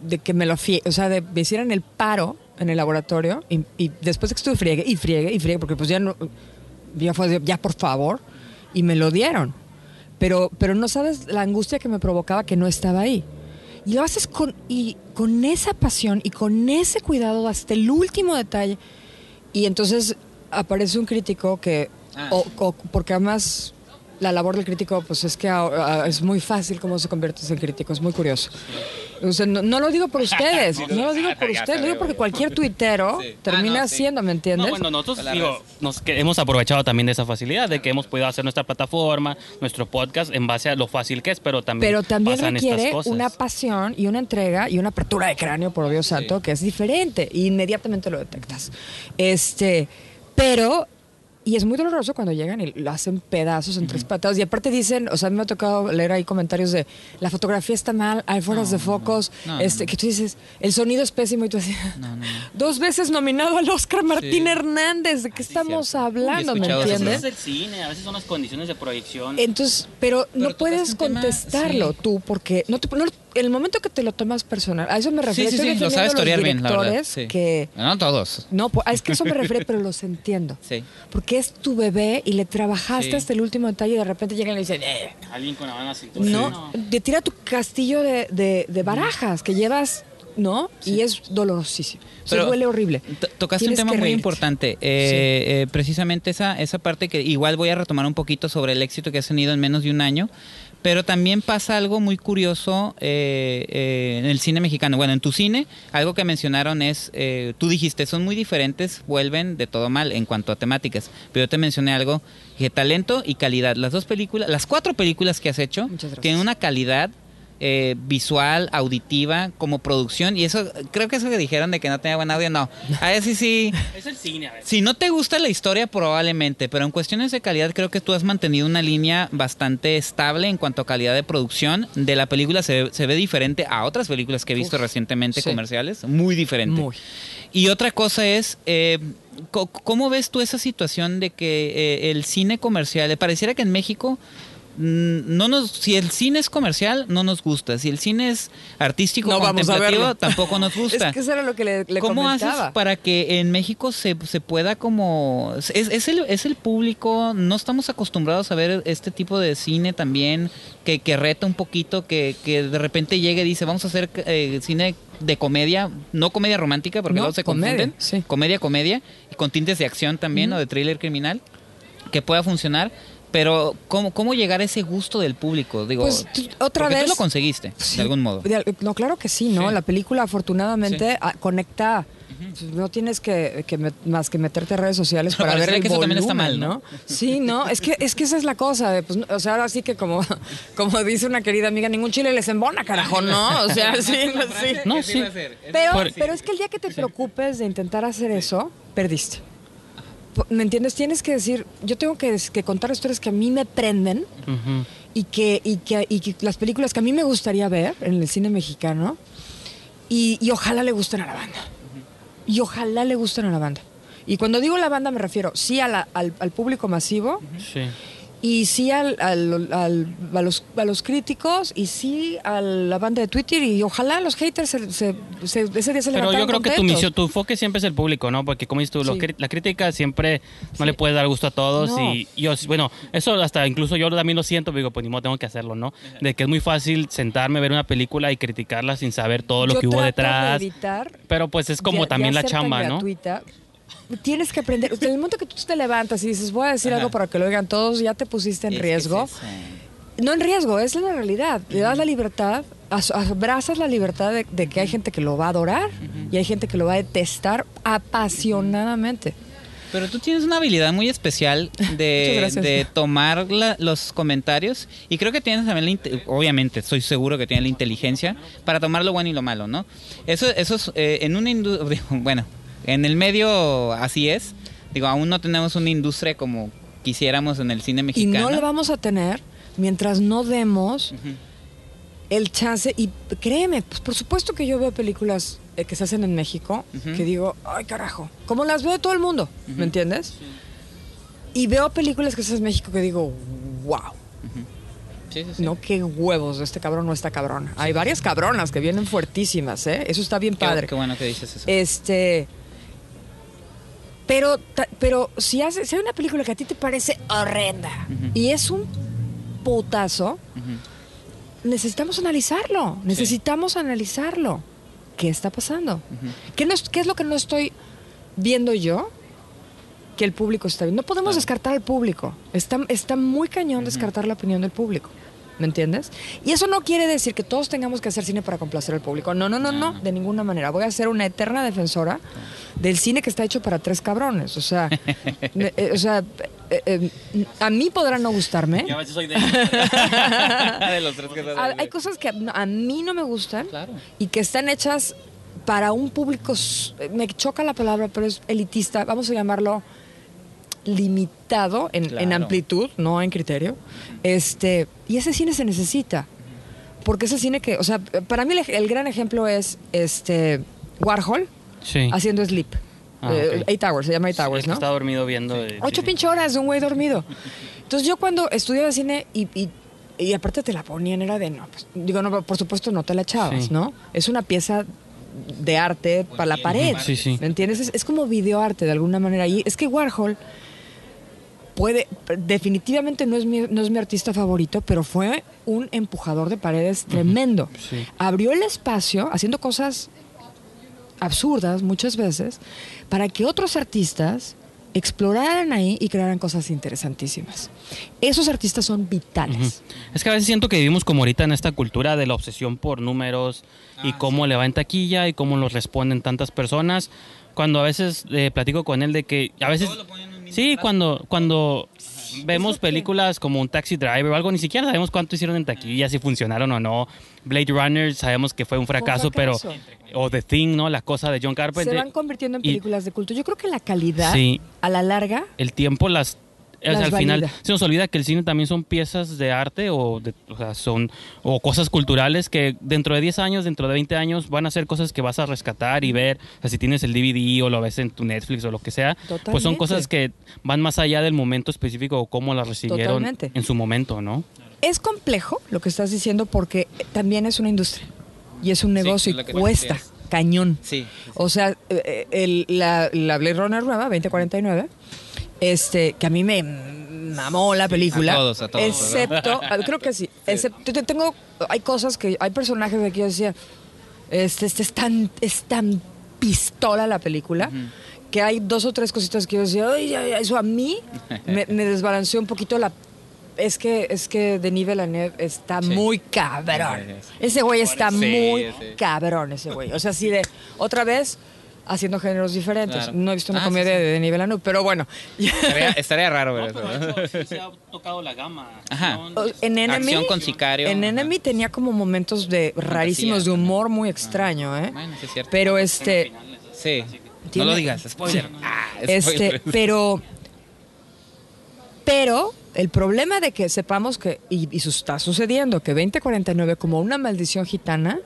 de que me lo fie, o sea, de me hicieran el paro en el laboratorio y, y después de que estuve friegue y friegue y friegue, porque pues ya no, ya fue, ya por favor, y me lo dieron. Pero, pero no sabes la angustia que me provocaba que no estaba ahí. Y lo haces con, y con esa pasión y con ese cuidado hasta el último detalle. Y entonces aparece un crítico que, Ah. o, o- porque además la labor del crítico pues es que ah, ah, es muy fácil cómo se convierte en crítico, es muy curioso. O sea, no, no lo digo por ustedes, *laughs* no lo digo por ustedes, lo digo porque cualquier tuitero Sí. termina Ah, no, sí. siendo, ¿me entiendes? No, bueno, nosotros digo, nos, que hemos aprovechado también de esa facilidad, de que hemos podido hacer nuestra plataforma, nuestro podcast, en base a lo fácil que es, pero también, Pero también pasan estas requiere cosas. una pasión y una entrega y una apertura de cráneo, por Dios santo, que es diferente. Y inmediatamente lo detectas. Este, pero, y es muy doloroso cuando llegan y lo hacen pedazos en tres patadas. Y aparte dicen, o sea, me ha tocado leer ahí comentarios de la fotografía está mal, hay fueras de focos, no, no, este, que tú dices, el sonido es pésimo y tú así. No, no, no. *laughs* Dos veces nominado al Oscar Martín Sí. Hernández, ¿de qué estamos cierto. hablando? ¿Me escuchado A veces entiendes? es el cine, a veces son las condiciones de proyección. Entonces, pero, Pero no puedes tema, contestarlo sí. tú, porque no te- no- el momento que te lo tomas personal, a eso me refiero. Sí, sí, sí, lo sabes torear bien, la verdad. Sí. que No todos. no, pues, es que eso me refiero, pero los entiendo. Sí. Porque es tu bebé y le trabajaste Sí. hasta el último detalle y de repente llegan y le dicen, eh, Alguien con la mano cintura. no, te tira tu castillo de, de- de barajas que llevas, ¿no? Y es dolorosísimo. Se Pero duele horrible. To- Tocaste un tema muy reírte. importante, eh, eh, precisamente esa, esa parte que igual voy a retomar un poquito sobre el éxito que has tenido en menos de un año, pero también pasa algo muy curioso eh, eh, en el cine mexicano. Bueno, en tu cine, algo que mencionaron es, eh, tú dijiste, son muy diferentes, vuelven de todo mal en cuanto a temáticas, pero yo te mencioné algo, que talento y calidad. Las dos películas, las cuatro películas que has hecho, tienen una calidad eh, visual, auditiva, como producción, y eso, creo que eso que dijeron de que no tenía buen audio, no. A ver si sí. *laughs* Es el cine, a veces. Si no te gusta la historia, probablemente, pero en cuestiones de calidad creo que tú has mantenido una línea bastante estable en cuanto a calidad de producción. De la película se, se ve diferente a otras películas que he visto Uf, recientemente sí. comerciales, muy diferente. Muy. Y otra cosa es, eh, ¿cómo ves tú esa situación de que eh, el cine comercial, pareciera que en México no nos, si el cine es comercial, no nos gusta. Si el cine es artístico, No contemplativo, tampoco nos *laughs* gusta. Es que eso era lo que le, le ¿Cómo comentaba. haces para que en México se, se pueda como... Es, es el, es el público, no estamos acostumbrados a ver este tipo de cine también, que, que reta un poquito, que, que de repente llegue y dice, vamos a hacer eh, cine de comedia, no comedia romántica, porque No, luego se comedia, confunden. sí. Comedia, comedia, y con tintes de acción también, o de thriller criminal, que pueda funcionar. Pero, ¿cómo, ¿cómo llegar a ese gusto del público? Digo, Pues, otra vez- tú lo conseguiste, Sí, de algún modo. de no, claro que sí, ¿no? Sí. La película afortunadamente ah, conecta. No tienes que, que met- más que meterte a redes sociales para ver el que eso también está volumen, mal, ¿no? ¿no? Sí, no, es que es que esa es la cosa, de, pues, no, o sea, ahora sí que como *laughs* como dice una querida amiga, ningún chile les embona, carajo, ¿no? O sea, *laughs* sí, no, sí. No, sí. Pero, pero es que el día que te preocupes de intentar hacer eso, perdiste. ¿Me entiendes? Tienes que decir, yo tengo que, que contar historias que a mí me prenden y que, y, que, y que las películas que a mí me gustaría ver en el cine mexicano y, y ojalá le gusten a la banda. Y ojalá le gusten a la banda. Y cuando digo la banda me refiero sí a la- al, al público masivo Sí. Y sí al, al- al- a, los, a los críticos y sí a la banda de Twitter y ojalá los haters se, se- se- ese día se Pero yo creo que tu misión, tu enfoque siempre es el público, ¿no? Porque como dices tú, Sí. la crítica siempre no Sí. le puede dar gusto a todos No. y yo, bueno, eso hasta incluso yo también lo siento, digo, pues ni modo, tengo que hacerlo, ¿no? De que es muy fácil sentarme, ver una película y criticarla sin saber todo lo Yo que hubo detrás. De evitar Pero pues es como también la chamba, ¿no? gratuita. Tienes que aprender. Desde el momento que tú te levantas y dices, voy a decir Ajá. algo para que lo oigan todos, ya te pusiste en Es riesgo. es. No en riesgo, es la realidad. Le das la libertad, as- abrazas la libertad de, de que hay gente que lo va a adorar y hay gente que lo va a detestar apasionadamente. Pero tú tienes una habilidad muy especial *laughs* de, tomar la- los comentarios y creo que tienes también, la obviamente, estoy seguro que tienes la inteligencia para tomar lo bueno y lo malo, ¿no? Eso, eso es, eh, en una industria, *laughs* bueno, en el medio así es, digo, aún no tenemos una industria como quisiéramos en el cine Y mexicano. no lo vamos a tener mientras no demos el chance. Y créeme, pues por supuesto que yo veo películas eh, que se hacen en México que digo, ay carajo, como las veo de todo el mundo, ¿me entiendes? Y veo películas que se hacen en México que digo, wow, Sí, sí, sí. no, qué huevos, este cabrón no está cabrón. Hay varias cabronas que vienen fuertísimas, ¿eh? Eso está bien Qué- padre. Qué, bueno que dices eso. Este. Pero, ta- pero si, hace, si hay una película que a ti te parece horrenda y es un putazo, necesitamos analizarlo, necesitamos analizarlo. ¿Qué está pasando? ¿Qué, no es, ¿Qué es lo que no estoy viendo yo? Que el público está viendo. No podemos descartar al público. Está, está muy cañón descartar la opinión del público. ¿Me entiendes? Y eso no quiere decir que todos tengamos que hacer cine para complacer al público. No, no, no, no, de ninguna manera. Voy a ser una eterna defensora del cine que está hecho para tres cabrones. O sea, me- *laughs* eh, o sea eh, eh, a mí podrá no gustarme. Yo a veces soy de... *laughs* de los tres que ahí. Hay cosas que a, a mí no me gustan Claro. y que están hechas para un público, me choca la palabra, pero es elitista, vamos a llamarlo limitado en, en amplitud, no en criterio. Este, y ese cine se necesita. Porque es el cine que, o sea, para mí el, el gran ejemplo es este Warhol Sí. haciendo Sleep. Ah, Eh. Eight Hours, se llama Eight Sí, Hours, que ¿no? Está dormido viendo... Ocho sí. pinche horas de un güey dormido. Entonces yo cuando estudiaba cine y, y, y aparte te la ponían, era de no, pues, digo, no, por supuesto no te la echabas, Sí. ¿no? Es una pieza de arte para la pared. Sí, sí. ¿Me entiendes? Es, es como videoarte de alguna manera. Y es que Warhol puede, definitivamente no es, mi, no es mi artista favorito, pero fue un empujador de paredes tremendo. Sí. Abrió el espacio haciendo cosas absurdas muchas veces para que otros artistas exploraran ahí y crearan cosas interesantísimas. Esos artistas son vitales. Es que a veces siento que vivimos como ahorita en esta cultura de la obsesión por números y cómo le va en taquilla y cómo los responden tantas personas. Cuando a veces eh, platico con él de que a veces... Todo lo ponen Sí, cuando, cuando vemos películas como un Taxi Driver o algo, ni siquiera sabemos cuánto hicieron en taquilla, si funcionaron o no. Blade Runner sabemos que fue un fracaso, fracaso. pero... O The Thing, ¿no? La cosa de John Se Carpenter. van convirtiendo en y- películas de culto. Yo creo que la calidad, Sí. a la larga, el tiempo las o sea, Las al final se nos olvida que el cine también son piezas de arte o, de- o sea, son o cosas culturales que dentro de 10 años, dentro de 20 años van a ser cosas que vas a rescatar y ver, o sea, si tienes el DVD o lo ves en tu Netflix o lo que sea, pues son cosas que van más allá del momento específico o cómo las recibieron Totalmente. en su momento, ¿no? es complejo lo que estás diciendo porque también es una industria y es un Sí, negocio es y cuesta decías. cañón. Sí. O sea, eh, el- la, la Blade Runner nueva, 2049, este, que a mí me mamó la película. A todos, a todos, Excepto, a- *laughs* creo que sí. Excepto, tengo, hay cosas que, hay personajes de que yo decía, este, este es tan, es tan pistola la película. Que hay dos o tres cositas que yo decía, "Ay, ay, ay", eso a mí *laughs* me, me desbalanceó un poquito la. Es que, es que Denis Villeneuve está Sí. muy cabrón. Sí, sí. Ese güey está muy cabrón, ese güey. O sea, así de, otra vez, haciendo géneros diferentes. Claro. No he visto una Ah, sí, comedia sí. de Denis Villeneuve, pero bueno. Estaría, estaría raro ver eso. ¿no? se ha tocado la gama. Ajá. En Enemy, Acción con sicario. en Ajá. Enemy tenía como momentos de rarísimos de humor muy extraño, ¿eh? Bueno, sí es cierto. Pero este, Sí. No Tiene- lo digas, spoiler. Ah, este, spoiler. pero, pero el problema de que sepamos que, y, y eso está sucediendo, que 2049 como una maldición gitana,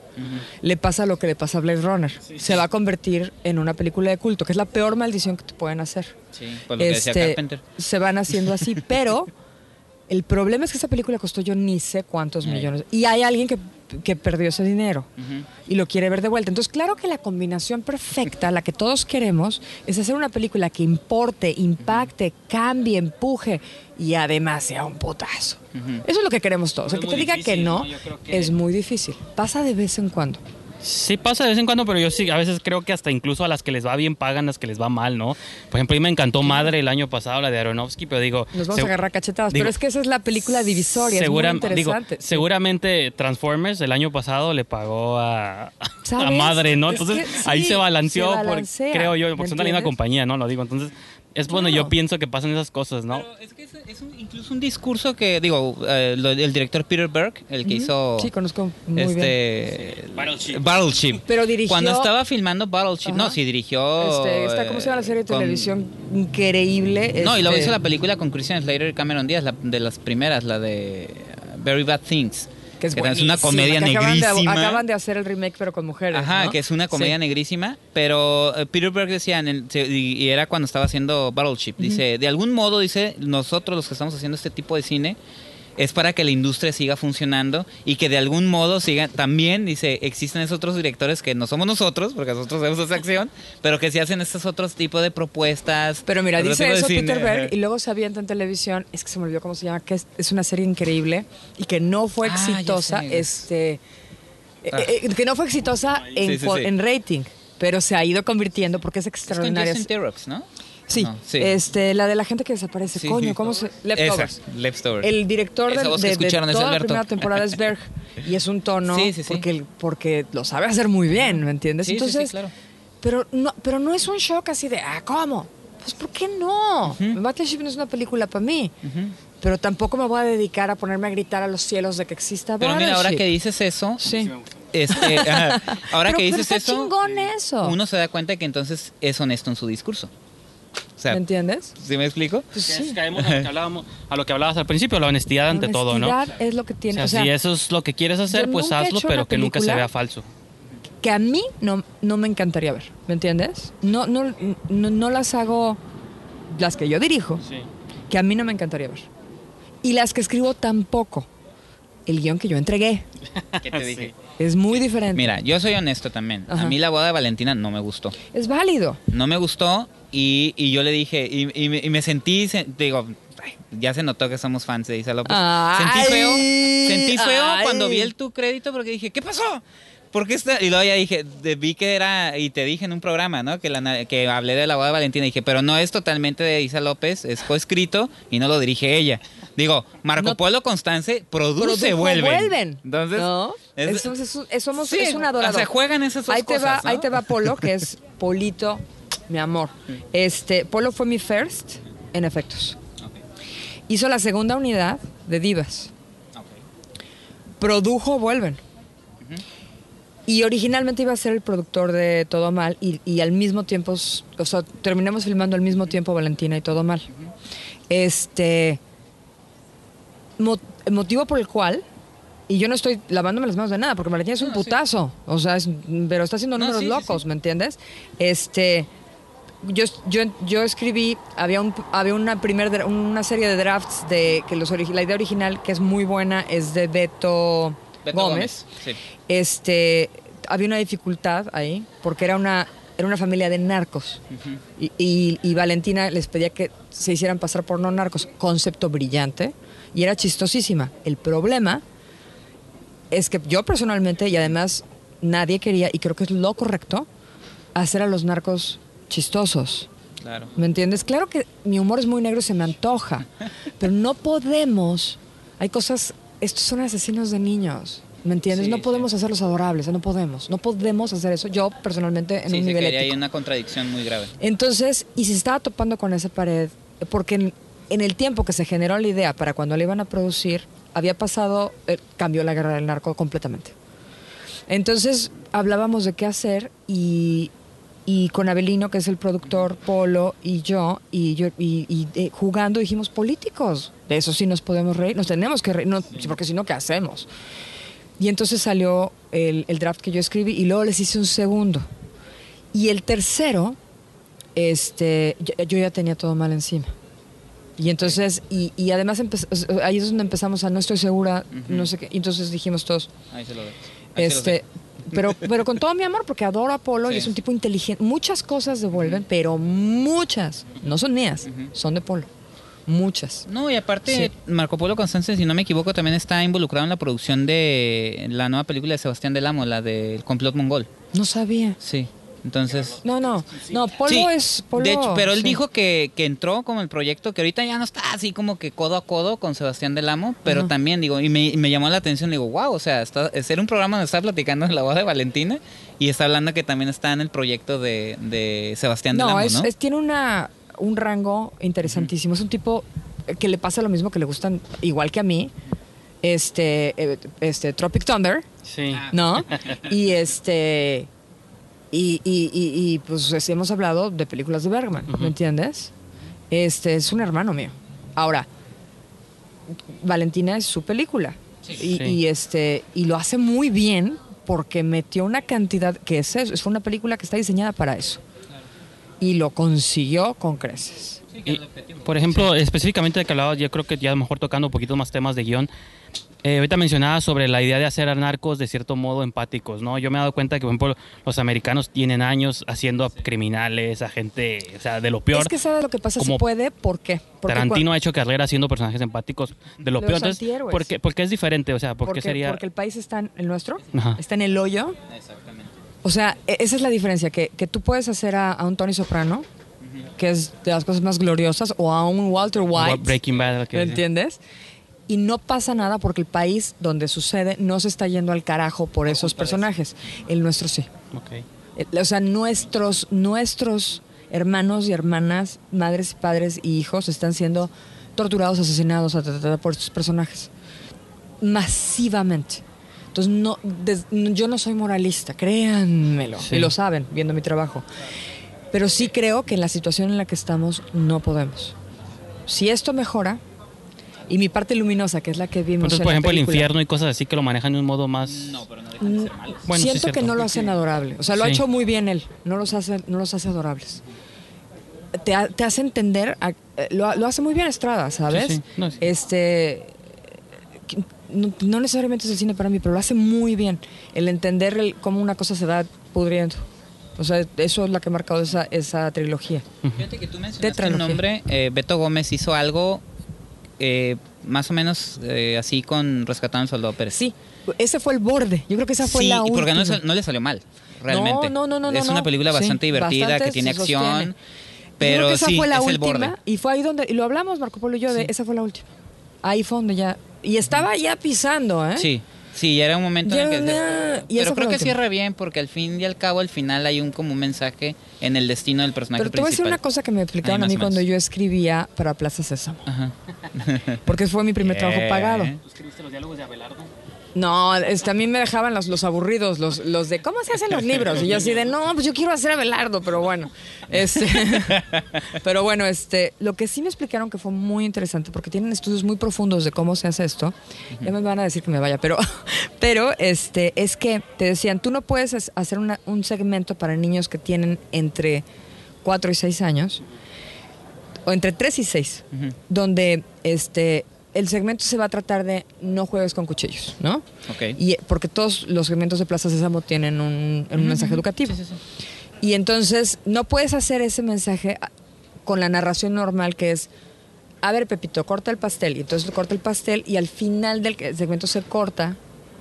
le pasa lo que le pasa a Blade Runner. Se va a convertir en una película de culto, que es la peor maldición que te pueden hacer. Sí, pues lo que decía Este, Carpenter. se van haciendo así, *laughs* pero el problema es que esa película costó yo ni sé cuántos millones. Y hay alguien que, que perdió ese dinero y lo quiere ver de vuelta. Entonces, claro que la combinación perfecta, la que todos queremos, es hacer una película que importe, impacte, cambie, empuje y además sea un putazo. Eso es lo que queremos todos. Pero El que te diga que no, es muy difícil. Pasa de vez en cuando. Sí pasa de vez en cuando, pero yo sí, a veces creo que hasta incluso a las que les va bien pagan, las que les va mal, ¿no? Por ejemplo, a mí me encantó Madre el año pasado, la de Aronofsky, pero digo... Nos vamos a agarrar cachetadas. digo, pero es que esa es la película divisoria. segura- es muy digo, interesante. Sí. seguramente Transformers el año pasado le pagó a, a. Madre, ¿no? Es Entonces ahí se balanceó, se por- creo yo, ¿me porque son de la misma compañía, ¿no? Lo digo, entonces es bueno, Claro. yo pienso que pasan esas cosas, ¿no? Pero es que es, es un- incluso un discurso que, digo, eh, lo- el director Peter Berg, el que hizo Sí, conozco muy bien. este Battleship. Battleship. Pero dirigió- Cuando estaba filmando Battleship, no, sí dirigió. Este, está, ¿Cómo se llama la serie de con- televisión? Increíble. No, y luego este, hizo la película con Christian Slater y Cameron Díaz, la, de las primeras, la de uh, Very Bad Things. Que es, que es buenísima, una comedia que acaban de- negrísima. Acaban de, hacer el remake, pero con mujeres. Ajá, ¿no? que es una comedia Sí. negrísima, pero eh, Peter Berg decía, en el- y era cuando estaba haciendo Battleship, dice, de algún modo, dice, nosotros los que estamos haciendo este tipo de cine, es para que la industria siga funcionando y que de algún modo siga. También, dice, existen esos otros directores que no somos nosotros, porque nosotros hacemos esa acción, *laughs* pero que sí hacen estos otros tipos de propuestas. Pero mira, dice eso Peter Berg y luego se avienta en televisión, es que se me olvidó cómo se llama, que es, es una serie increíble y que no fue Ah, exitosa, este, Ah. eh, eh, que no fue exitosa en, Sí, sí, por- sí. en rating, pero se ha ido convirtiendo porque es Es con extraordinaria. Justin Theroux, ¿no? Sí, No, sí. este, la de la gente que desaparece, Sí. coño, ¿cómo se? Leftovers. Leftovers. El director de, de es toda la primera temporada es Berg y es un tono Sí, sí, sí. porque porque lo sabe hacer muy bien, ¿me entiendes? Sí, sí, sí, Entonces, claro. pero no pero no es un shock así de, ah, ¿cómo? Pues ¿por qué no? Battleship no es una película para mí. Pero tampoco me voy a dedicar a ponerme a gritar a los cielos de que exista Pero mira, ahora que dices eso, Sí. este, ahora Pero- que pero dices está eso, chingón eso. uno se da cuenta que entonces es honesto en su discurso. O sea, ¿Me entiendes? ¿sí me explico? Pues sí. es- caemos a lo que, hablábamos, a lo que hablabas al principio, la honestidad ante todo, ¿no? Honestidad es lo que O tiene. sea, o sea, si eso es lo que quieres hacer, pues he hazlo, hecho pero que nunca se vea falso. que a mí no, no me encantaría ver, ¿me entiendes? No, no, no, no las hago, las que yo dirijo, Sí. que a mí no me encantaría ver. Y las que escribo tampoco. El guion que yo entregué *laughs* ¿Qué te Sí. dije? es muy diferente. Mira, yo soy honesto también. Ajá. A mí la boda de Valentina no me gustó. Es válido. No me gustó y, y yo le dije, y, y me, y me sentí, se- digo, ay, ya se notó que somos fans de Isa López. Ay, sentí feo, sentí feo ay. cuando vi el tu crédito porque dije, ¿qué pasó? ¿Por qué está? Y luego ya dije, vi que era, y te dije en un programa, ¿no? Que, la, que hablé de la boda de Valentina. Y dije, pero no es totalmente de Isa López, es coescrito y no lo dirige ella. Digo, Marco No- Polo Constance produce Vuelven. Entonces, ¿no? es- eso- eso somos- Sí, es un adorador. O sea, juegan esas dos ahí te cosas, va, ¿no? ahí te va Polo, que es *laughs* Polito, mi amor. Este, Polo fue mi first en efectos. Hizo la segunda unidad de Divas. Produjo Vuelven. Y originalmente iba a ser el productor de Todo Mal y, y al mismo tiempo, o sea, terminamos filmando al mismo tiempo Valentina y Todo Mal. Este, mo- motivo por el cual, y yo no estoy lavándome las manos de nada, porque Valentina es un No, sí. putazo, o sea, es- pero está haciendo números sí, locos, sí. ¿me entiendes? Este, yo, yo, yo escribí, había, un, había una, primer, una serie de drafts de que los la idea original, que es muy buena, es de Beto, Beto Gómez. Sí. Este, había una dificultad ahí, porque era una, era una familia de narcos. y, y- y Valentina les pedía que se hicieran pasar por no narcos. Concepto brillante. Y era chistosísima. El problema es que yo personalmente, y además nadie quería, y creo que es lo correcto, hacer a los narcos chistosos. Claro. ¿Me entiendes? Claro que mi humor es muy negro y se me antoja, *laughs* pero no podemos. Hay cosas. Estos son asesinos de niños. ¿Me entiendes? Sí, no sí. podemos hacerlos adorables, no podemos. No podemos hacer eso. Yo personalmente en sí, un sí, nivel que hay ético. una contradicción muy grave. Entonces, y se estaba topando con esa pared, porque en, en el tiempo que se generó la idea para cuando la iban a producir, había pasado, eh, cambió la guerra del narco completamente. Entonces, hablábamos de qué hacer y, y con Abelino, que es el productor, Polo y yo, y yo y, y, eh, jugando dijimos políticos. De eso sí nos podemos reír, nos tenemos que reír, no, porque si no, ¿qué hacemos? Y entonces salió el, el draft que yo escribí y luego les hice un segundo. Y el tercero, este, yo, yo ya tenía todo mal encima. Y entonces, y, y además ahí es donde empezamos a no estoy segura, no sé qué. Y entonces dijimos todos, Ahí se lo dejo. Ahí se este, dejo. Pero, pero con todo mi amor, porque adoro a Polo y es un tipo inteligente. Muchas cosas devuelven, pero muchas, no son mías, son de Polo. Muchas. No, y aparte, Sí. Marco Polo Constance, si no me equivoco, también está involucrado en la producción de la nueva película de Sebastián Del Amo, la del complot mongol. No sabía. Sí. Entonces. No, no, no, Polo Sí, es Polo. de hecho, pero él sí. dijo que, que entró como el proyecto, que ahorita ya no está así como que codo a codo con Sebastián Del Amo, pero también digo, y me, y me llamó la atención, digo, wow, o sea, está, es un programa donde está platicando de la voz de Valentina y está hablando que también está en el proyecto de, de Sebastián Del No, Amo, es, ¿no? es- tiene una, un rango interesantísimo. Es un tipo que le pasa lo mismo que le gustan, igual que a mí, este, eh, este Tropic Thunder, Sí. ¿no? *laughs* y este. Y, y, y, y, pues es- hemos hablado de películas de Bergman, ¿me entiendes? Este es un hermano mío. Ahora, Valentina es su película. Y, Sí. y, este, y lo hace muy bien porque metió una cantidad, que es eso, es una película que está diseñada para eso. y lo consiguió con creces. Y, por ejemplo, específicamente de que hablaba, yo creo que ya a lo mejor tocando un poquito más temas de guion, eh, ahorita mencionaba sobre la idea de hacer a narcos de cierto modo empáticos, ¿no? Yo me he dado cuenta que, por ejemplo, los americanos tienen años haciendo a criminales, a gente, o sea, de lo peor. Es que sabe lo que pasa, Como se puede, ¿por qué? Porque Tarantino ha hecho carrera haciendo personajes empáticos de lo Los peor. Entonces. ¿por qué, por qué es diferente? O sea, ¿por qué porque, sería...? porque el país está en el nuestro, Ajá. está en el hoyo. Exactamente. O sea, e- esa es la diferencia, que, que tú puedes hacer a, a un Tony Soprano, que es de las cosas más gloriosas, o a un Walter White. Breaking Bad. ¿Me entiendes? Y no pasa nada porque el país donde sucede no se está yendo al carajo por esos personajes. El nuestro sí. Ok. Eh, O sea, nuestros, nuestros hermanos y hermanas, madres, padres y hijos están siendo torturados, asesinados por estos personajes. Masivamente. Entonces, no, des- yo no soy moralista, créanmelo. Sí. Y lo saben, viendo mi trabajo. Pero sí creo que en la situación en la que estamos no podemos. Si esto mejora, y mi parte luminosa, que es la que vimos Entonces, en por la ejemplo, el infierno y cosas así que lo manejan de un modo más... No, pero no dejan de ser malos. Bueno, sí, Siento que cierto. no lo hacen adorable. O sea, lo ha Sí. hecho muy bien él. No los hace, no los hace adorables. Te, ha- te hace entender, a- eh, lo, ha- lo hace muy bien Estrada, ¿sabes? Sí, sí. No, sí. Este, que- no, no necesariamente es el cine para mí, pero lo hace muy bien. El entender el- cómo una cosa se va pudriendo. O sea, eso es lo que ha marcado esa, esa trilogía. Fíjate que tú mencionaste el nombre. eh, Beto Gómez hizo algo eh, más o menos eh, así con Rescatando al Soldado Pérez. Sí, ese fue el borde. Yo creo que esa fue sí, la y última. porque no, le salió mal, realmente. No, no, no, no, Es una no. película Sí, bastante divertida, bastante que tiene acción, pero Yo creo que esa sí, fue la es el última borde. y fue ahí donde y lo hablamos Marco Polo y yo de esa fue la última. Ahí fue donde ya y estaba ya pisando, ¿eh? Sí, sí, ya era un momento Ya en el que... era- pero creo que cierra bien porque al fin y al cabo, al final hay un como un mensaje en el destino del personaje Pero te voy a decir una cosa que me explicaron a mí cuando yo escribía para Plaza Sésamo, Ajá. porque fue mi primer *laughs* trabajo pagado. ¿Tú escribiste los diálogos de Abelardo? No, a mí me dejaban los, los aburridos, los, los de cómo se hacen los libros. Y yo así de, no, pues yo quiero hacer a Belardo, pero bueno. Este, *laughs* pero bueno, este, lo que sí me explicaron que fue muy interesante, porque tienen estudios muy profundos de cómo se hace esto. Ya me van a decir que me vaya, pero, *laughs* pero este, es que te decían, tú no puedes es- hacer una- un segmento para niños que tienen entre 4 y 6 años, o entre 3 y 6, Ujú. donde este, el segmento se va a tratar de no juegues con cuchillos, ¿no? Ok. Y porque todos los segmentos de Plaza Sésamo tienen un, un mensaje educativo. Sí, sí, sí. Y entonces no puedes hacer ese mensaje a- con la narración normal que es, a ver Pepito, corta el pastel. Y entonces corta el pastel y al final del segmento se corta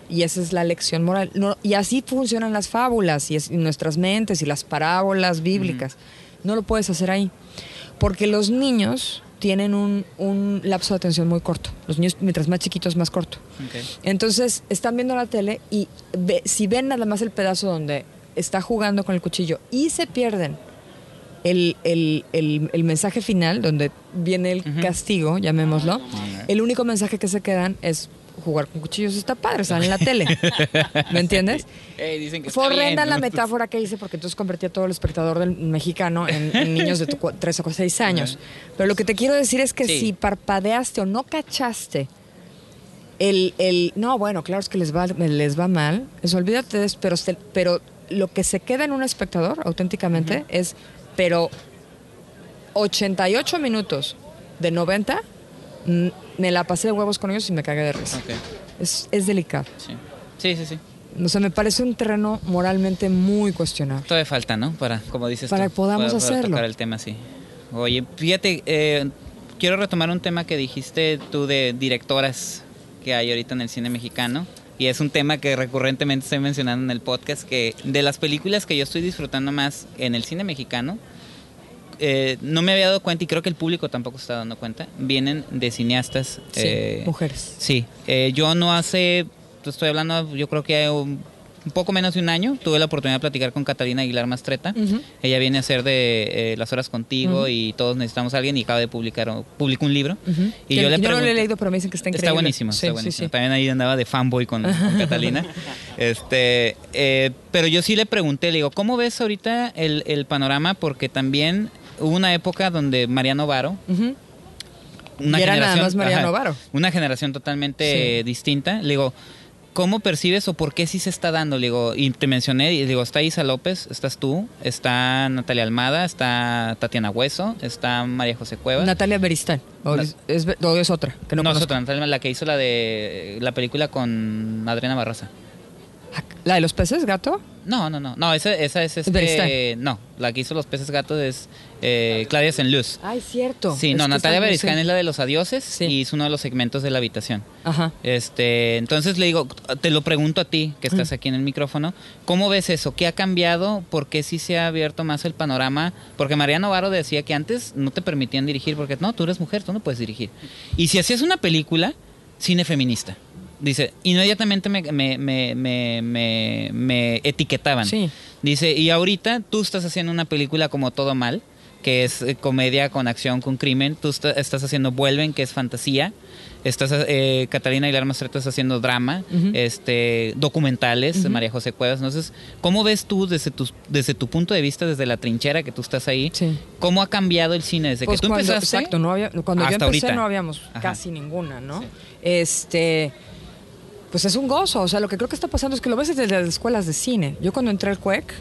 y esa es la lección moral. No, y así funcionan las fábulas y, es- y nuestras mentes y las parábolas bíblicas. No lo puedes hacer ahí. Porque los niños tienen un, un lapso de atención muy corto. Los niños, mientras más chiquitos, más corto. Entonces están viendo la tele y ve- si ven nada más el pedazo donde está jugando con el cuchillo y se pierden el, el- el- el mensaje final, donde viene el castigo, llamémoslo, el único mensaje que se quedan es jugar con cuchillos está padre, sale en la tele. ¿Me entiendes? *laughs* Ey, dicen que Fue está bien, horrenda la metáfora que hice porque entonces convertía a todo el espectador del mexicano en, en *laughs* niños de 3 o 6 años. Pero lo que te quiero decir es que Sí. si parpadeaste o no cachaste el, el no, bueno, claro es que les va, les va mal, eso olvídate de eso, pero, pero lo que se queda en un espectador auténticamente es, pero 88 minutos de 90, mm, me la pasé de huevos con ellos y me cagué de risa. Ok, Es, es delicado. sí. Sí, sí, sí. O sea, me parece un terreno moralmente muy cuestionable. Todavía falta, ¿no? Para, como dices Para que podamos hacerlo. tocar el tema, sí. Oye, fíjate, eh, quiero retomar un tema que dijiste tú de directoras que hay ahorita en el cine mexicano. Y es un tema que recurrentemente estoy mencionando en el podcast, que de las películas que yo estoy disfrutando más en el cine mexicano, eh, no me había dado cuenta y creo que el público tampoco se está dando cuenta, vienen de cineastas. Sí, eh, mujeres. Sí, eh, yo no hace, estoy hablando, yo creo que un, un poco menos de un año, tuve la oportunidad de platicar con Catalina Aguilar Mastreta. Ella viene a hacer de eh, Las Horas Contigo y todos necesitamos a alguien y acaba de publicar, publicó un libro. Y Que yo le no lo he leído, pero me dicen que está increíble. Está buenísimo, Sí, está buenísimo. sí. También ahí andaba de fanboy con, con *laughs* Catalina. Este, pero yo sí le pregunté, le digo, ¿cómo ves ahorita el, el panorama? Porque también hubo una época donde Mariano Varo, una Y era nada generación, más Mariano Varo. una generación totalmente Sí. distinta. Le digo, ¿cómo percibes o por qué sí se está dando? Le digo, y te mencioné, y digo, está Isa López, estás tú, está Natalia Almada, está Tatiana Hueso, está María José Cuevas. Natalia Beristán. O, es, es- o es otra, que no, no, es otra, Natalia, la que hizo la de la película con Adriana Barraza. ¿La de los peces, gato? No, no, no, no, esa, esa es este, no, la que hizo Los Peces Gatos es eh, Claudia Senluz. Ay, cierto. Sí, Es no, Natalia Beriscán es la de los adioses Sí. y es uno de los segmentos de la habitación. Ajá. Este, entonces le digo, te lo pregunto a ti, que estás aquí en el micrófono, ¿cómo ves eso? ¿Qué ha cambiado? ¿Por qué sí se ha abierto más el panorama? Porque María Novaro decía que antes no te permitían dirigir porque no, tú eres mujer, tú no puedes dirigir. Y si hacías una película, cine feminista. Dice, inmediatamente me, me, me, me, me- me etiquetaban. Sí. Dice, y ahorita tú estás haciendo una película como Todo Mal, que es eh, comedia con acción, con crimen. Tú estás haciendo Vuelven, que es fantasía. Estás, eh, Catalina Aguilar Mastreta está haciendo drama, este, documentales. María José Cuevas. Entonces, ¿cómo ves tú desde tu, desde tu punto de vista, desde la trinchera que tú estás ahí? Sí. ¿Cómo ha cambiado el cine desde Pues que tú cuando, empezaste? Exacto, no había, cuando yo empecé ahorita? no habíamos Ajá. casi ninguna, ¿no? Este, pues es un gozo. O sea, lo que creo que está pasando es que lo ves desde las escuelas de cine. Yo cuando entré al CUEC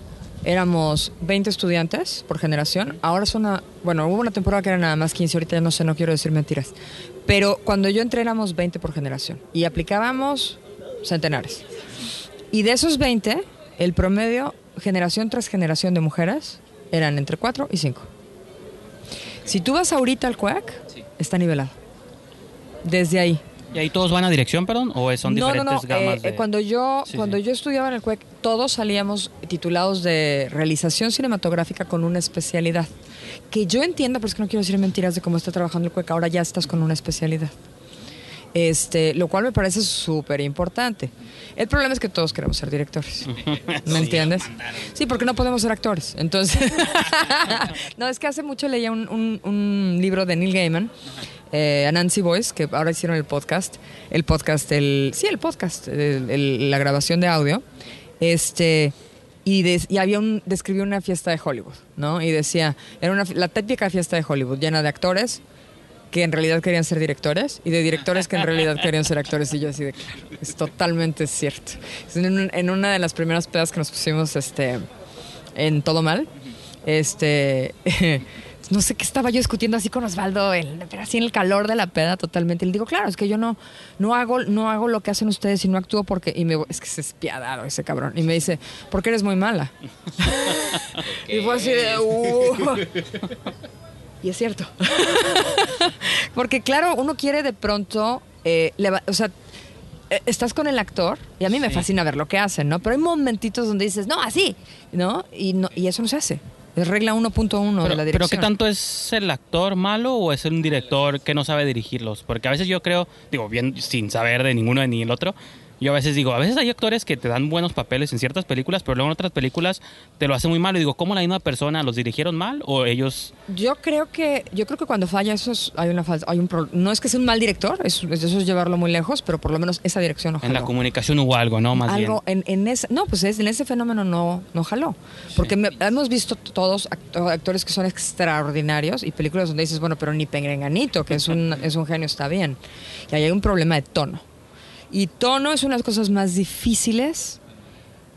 éramos 20 estudiantes por generación. Ahora son, una- bueno, hubo una temporada que eran nada más 15, ahorita ya no sé, no quiero decir mentiras. Pero cuando yo entré éramos 20 por generación y aplicábamos centenares. Y de esos 20, el promedio, generación tras generación de mujeres, eran entre 4 y 5. Si tú vas ahorita al CUAC, Sí. está nivelado. Desde ahí. ¿Y ahí todos van a dirección, perdón? ¿O son no, no, diferentes no. gamas eh, de...? eh, cuando yo, Sí, cuando sí. yo estudiaba en el CUEC, todos salíamos titulados de realización cinematográfica con una especialidad. Que yo entiendo, pero es que no quiero decir mentiras de cómo está trabajando el CUEC. Ahora ya estás con una especialidad. Este, lo cual me parece súper importante. El problema es que todos queremos ser directores. *laughs* ¿Me entiendes? Sí, porque no podemos ser actores. Entonces, *laughs* no, es que hace mucho leía un, un- un libro de Neil Gaiman, eh, a Nancy Boyce, que ahora hicieron el podcast. El podcast, el, sí, el podcast, el- el- la grabación de audio. Este. Y, des- y había un, describió una fiesta de Hollywood, ¿no? Y decía, era una, la típica fiesta de Hollywood, llena de actores, que en realidad querían ser directores y de directores que en realidad querían ser actores y yo así de claro, es totalmente cierto. En, un- en una de las primeras pedas que nos pusimos este en Todo Mal, este *laughs* no sé qué estaba yo discutiendo así con Osvaldo, el- pero así en el calor de la peda totalmente. Y le digo, claro, es que yo no, no hago, no hago lo que hacen ustedes y no actúo porque, y me, es que es despiadado ese cabrón. Y me dice, porque eres muy mala. *laughs* Y fue así de, "Uh". Y es cierto. *laughs* Porque claro, uno quiere de pronto, eh, o sea, eh, estás con el actor y a mí me fascina ver lo que hacen, ¿no? Pero hay momentitos donde dices, no, así, ¿no? Y, no, y eso no se hace. Es regla 1.1 de Pero, la pero dirección. ¿qué tanto es el actor malo o es un director que no sabe dirigirlos? Porque a veces yo creo, digo, bien sin saber de ninguno ni el otro, yo a veces digo, a veces hay actores que te dan buenos papeles en ciertas películas, pero luego en otras películas te lo hacen muy mal. Y digo, ¿cómo la misma persona los dirigieron mal o ellos... Yo creo que yo creo que cuando falla eso es- hay una falta, hay un no es que sea un mal director, es- eso es llevarlo muy lejos, pero por lo menos esa dirección no En la jaló. comunicación hubo algo, ¿no? Más algo bien. en, en ese no pues es- en ese fenómeno no no jaló porque me- hemos visto todos act- actores que son extraordinarios y películas donde dices bueno pero ni Penganito que es un es un genio está bien y ahí hay un problema de tono y tono es una de las cosas más difíciles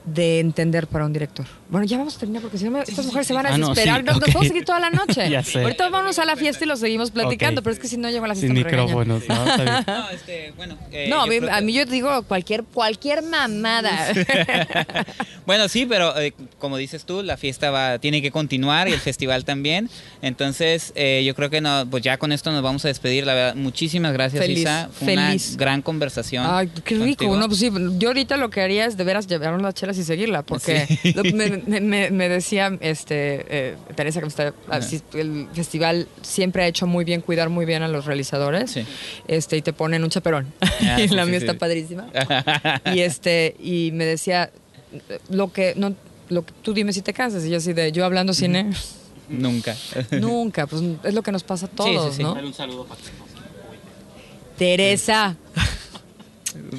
de entender para un director. Bueno, ya vamos a terminar porque si no me- estas mujeres se van a Ah, no, desesperar. sí, Nos- nos podemos seguir toda la noche. *laughs* Ya sé. Ahorita vamos a la fiesta y lo seguimos platicando, Ok. pero es que si no llego a la fiesta Sin micrófonos, ¿no? *laughs* No, este, bueno. eh, No, a yo mí, a que- mí yo digo cualquier cualquier mamada. *laughs* bueno, sí, pero eh, como dices tú, la fiesta va, tiene que continuar y el festival también. Entonces, eh, yo creo que no, pues ya con esto nos vamos a despedir. La verdad, muchísimas gracias, Feliz, Isa. Fue feliz. una gran conversación. Ay, qué rico. contigo. No, pues sí, yo ahorita lo que haría es de veras llevarnos las chelas y seguirla, porque Sí. lo que me, me- me- me decía este eh, Teresa que me está, así, el festival siempre ha hecho muy bien cuidar muy bien a los realizadores, Sí. este y te ponen un chaperón. Ah, *laughs* y la sí, mía sí. está padrísima. *laughs* y este y me decía lo que no lo que tú dime si te cansas y yo así de yo hablando cine Nunca. *laughs* nunca, pues es lo que nos pasa a todos, sí, sí. ¿no? Dale un saludo para Teresa.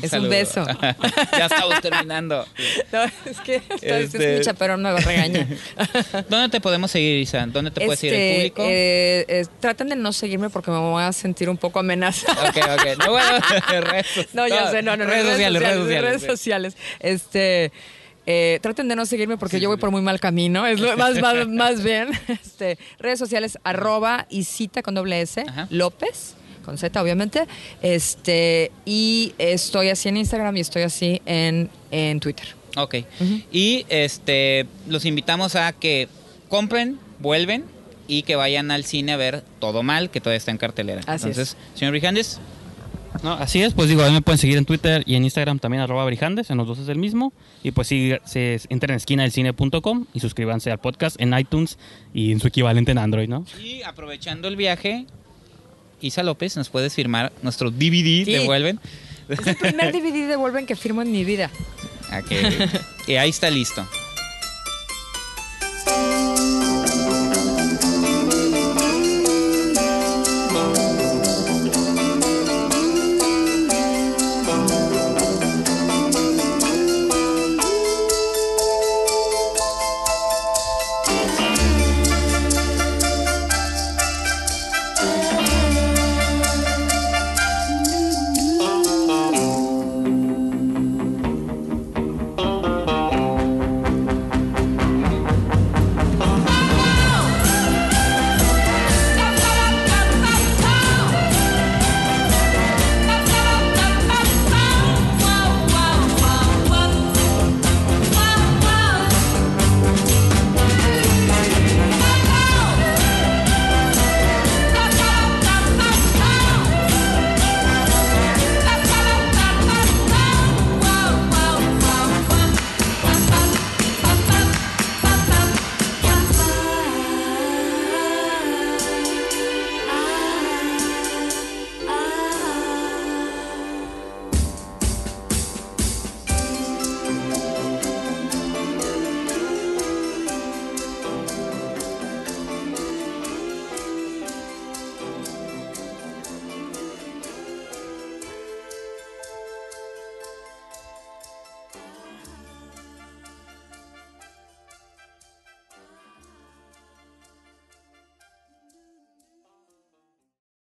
Es saludo. un beso. *laughs* ya estamos terminando. No, es que Este- escucha, pero no me regaña. *laughs* ¿Dónde te podemos seguir, Isa? ¿Dónde te puede seguir el Este, público? eh, eh, traten de no seguirme porque me voy a sentir un poco amenazada. Ok, ok. No, bueno, *laughs* redes, No, ya sé, no, no, redes sociales, redes sociales. redes sociales. Este, eh, traten de no seguirme porque yo voy por muy mal camino, es lo más, más, más bien. Este, redes sociales, arroba y cita con doble S, Ajá. López, con Z obviamente. Este, y estoy así en Instagram y estoy así en, en Twitter. Ok. Y este los invitamos a que compren, vuelven y que vayan al cine a ver Todo Mal, que todavía está en cartelera. Así Entonces, señor Brijandes, No, así es, pues digo, a mí me pueden seguir en Twitter y en Instagram también arroba brijandes, en los dos es el mismo. Y pues sí, se entren en esquinadelcine.com y suscríbanse al podcast en iTunes y en su equivalente en Android, ¿no? y aprovechando el viaje, Isa López, ¿nos puedes firmar nuestro DVD Sí. de Vuelven? Es el primer DVD de Vuelven que firmo en mi vida. *laughs* A que- y ahí está listo.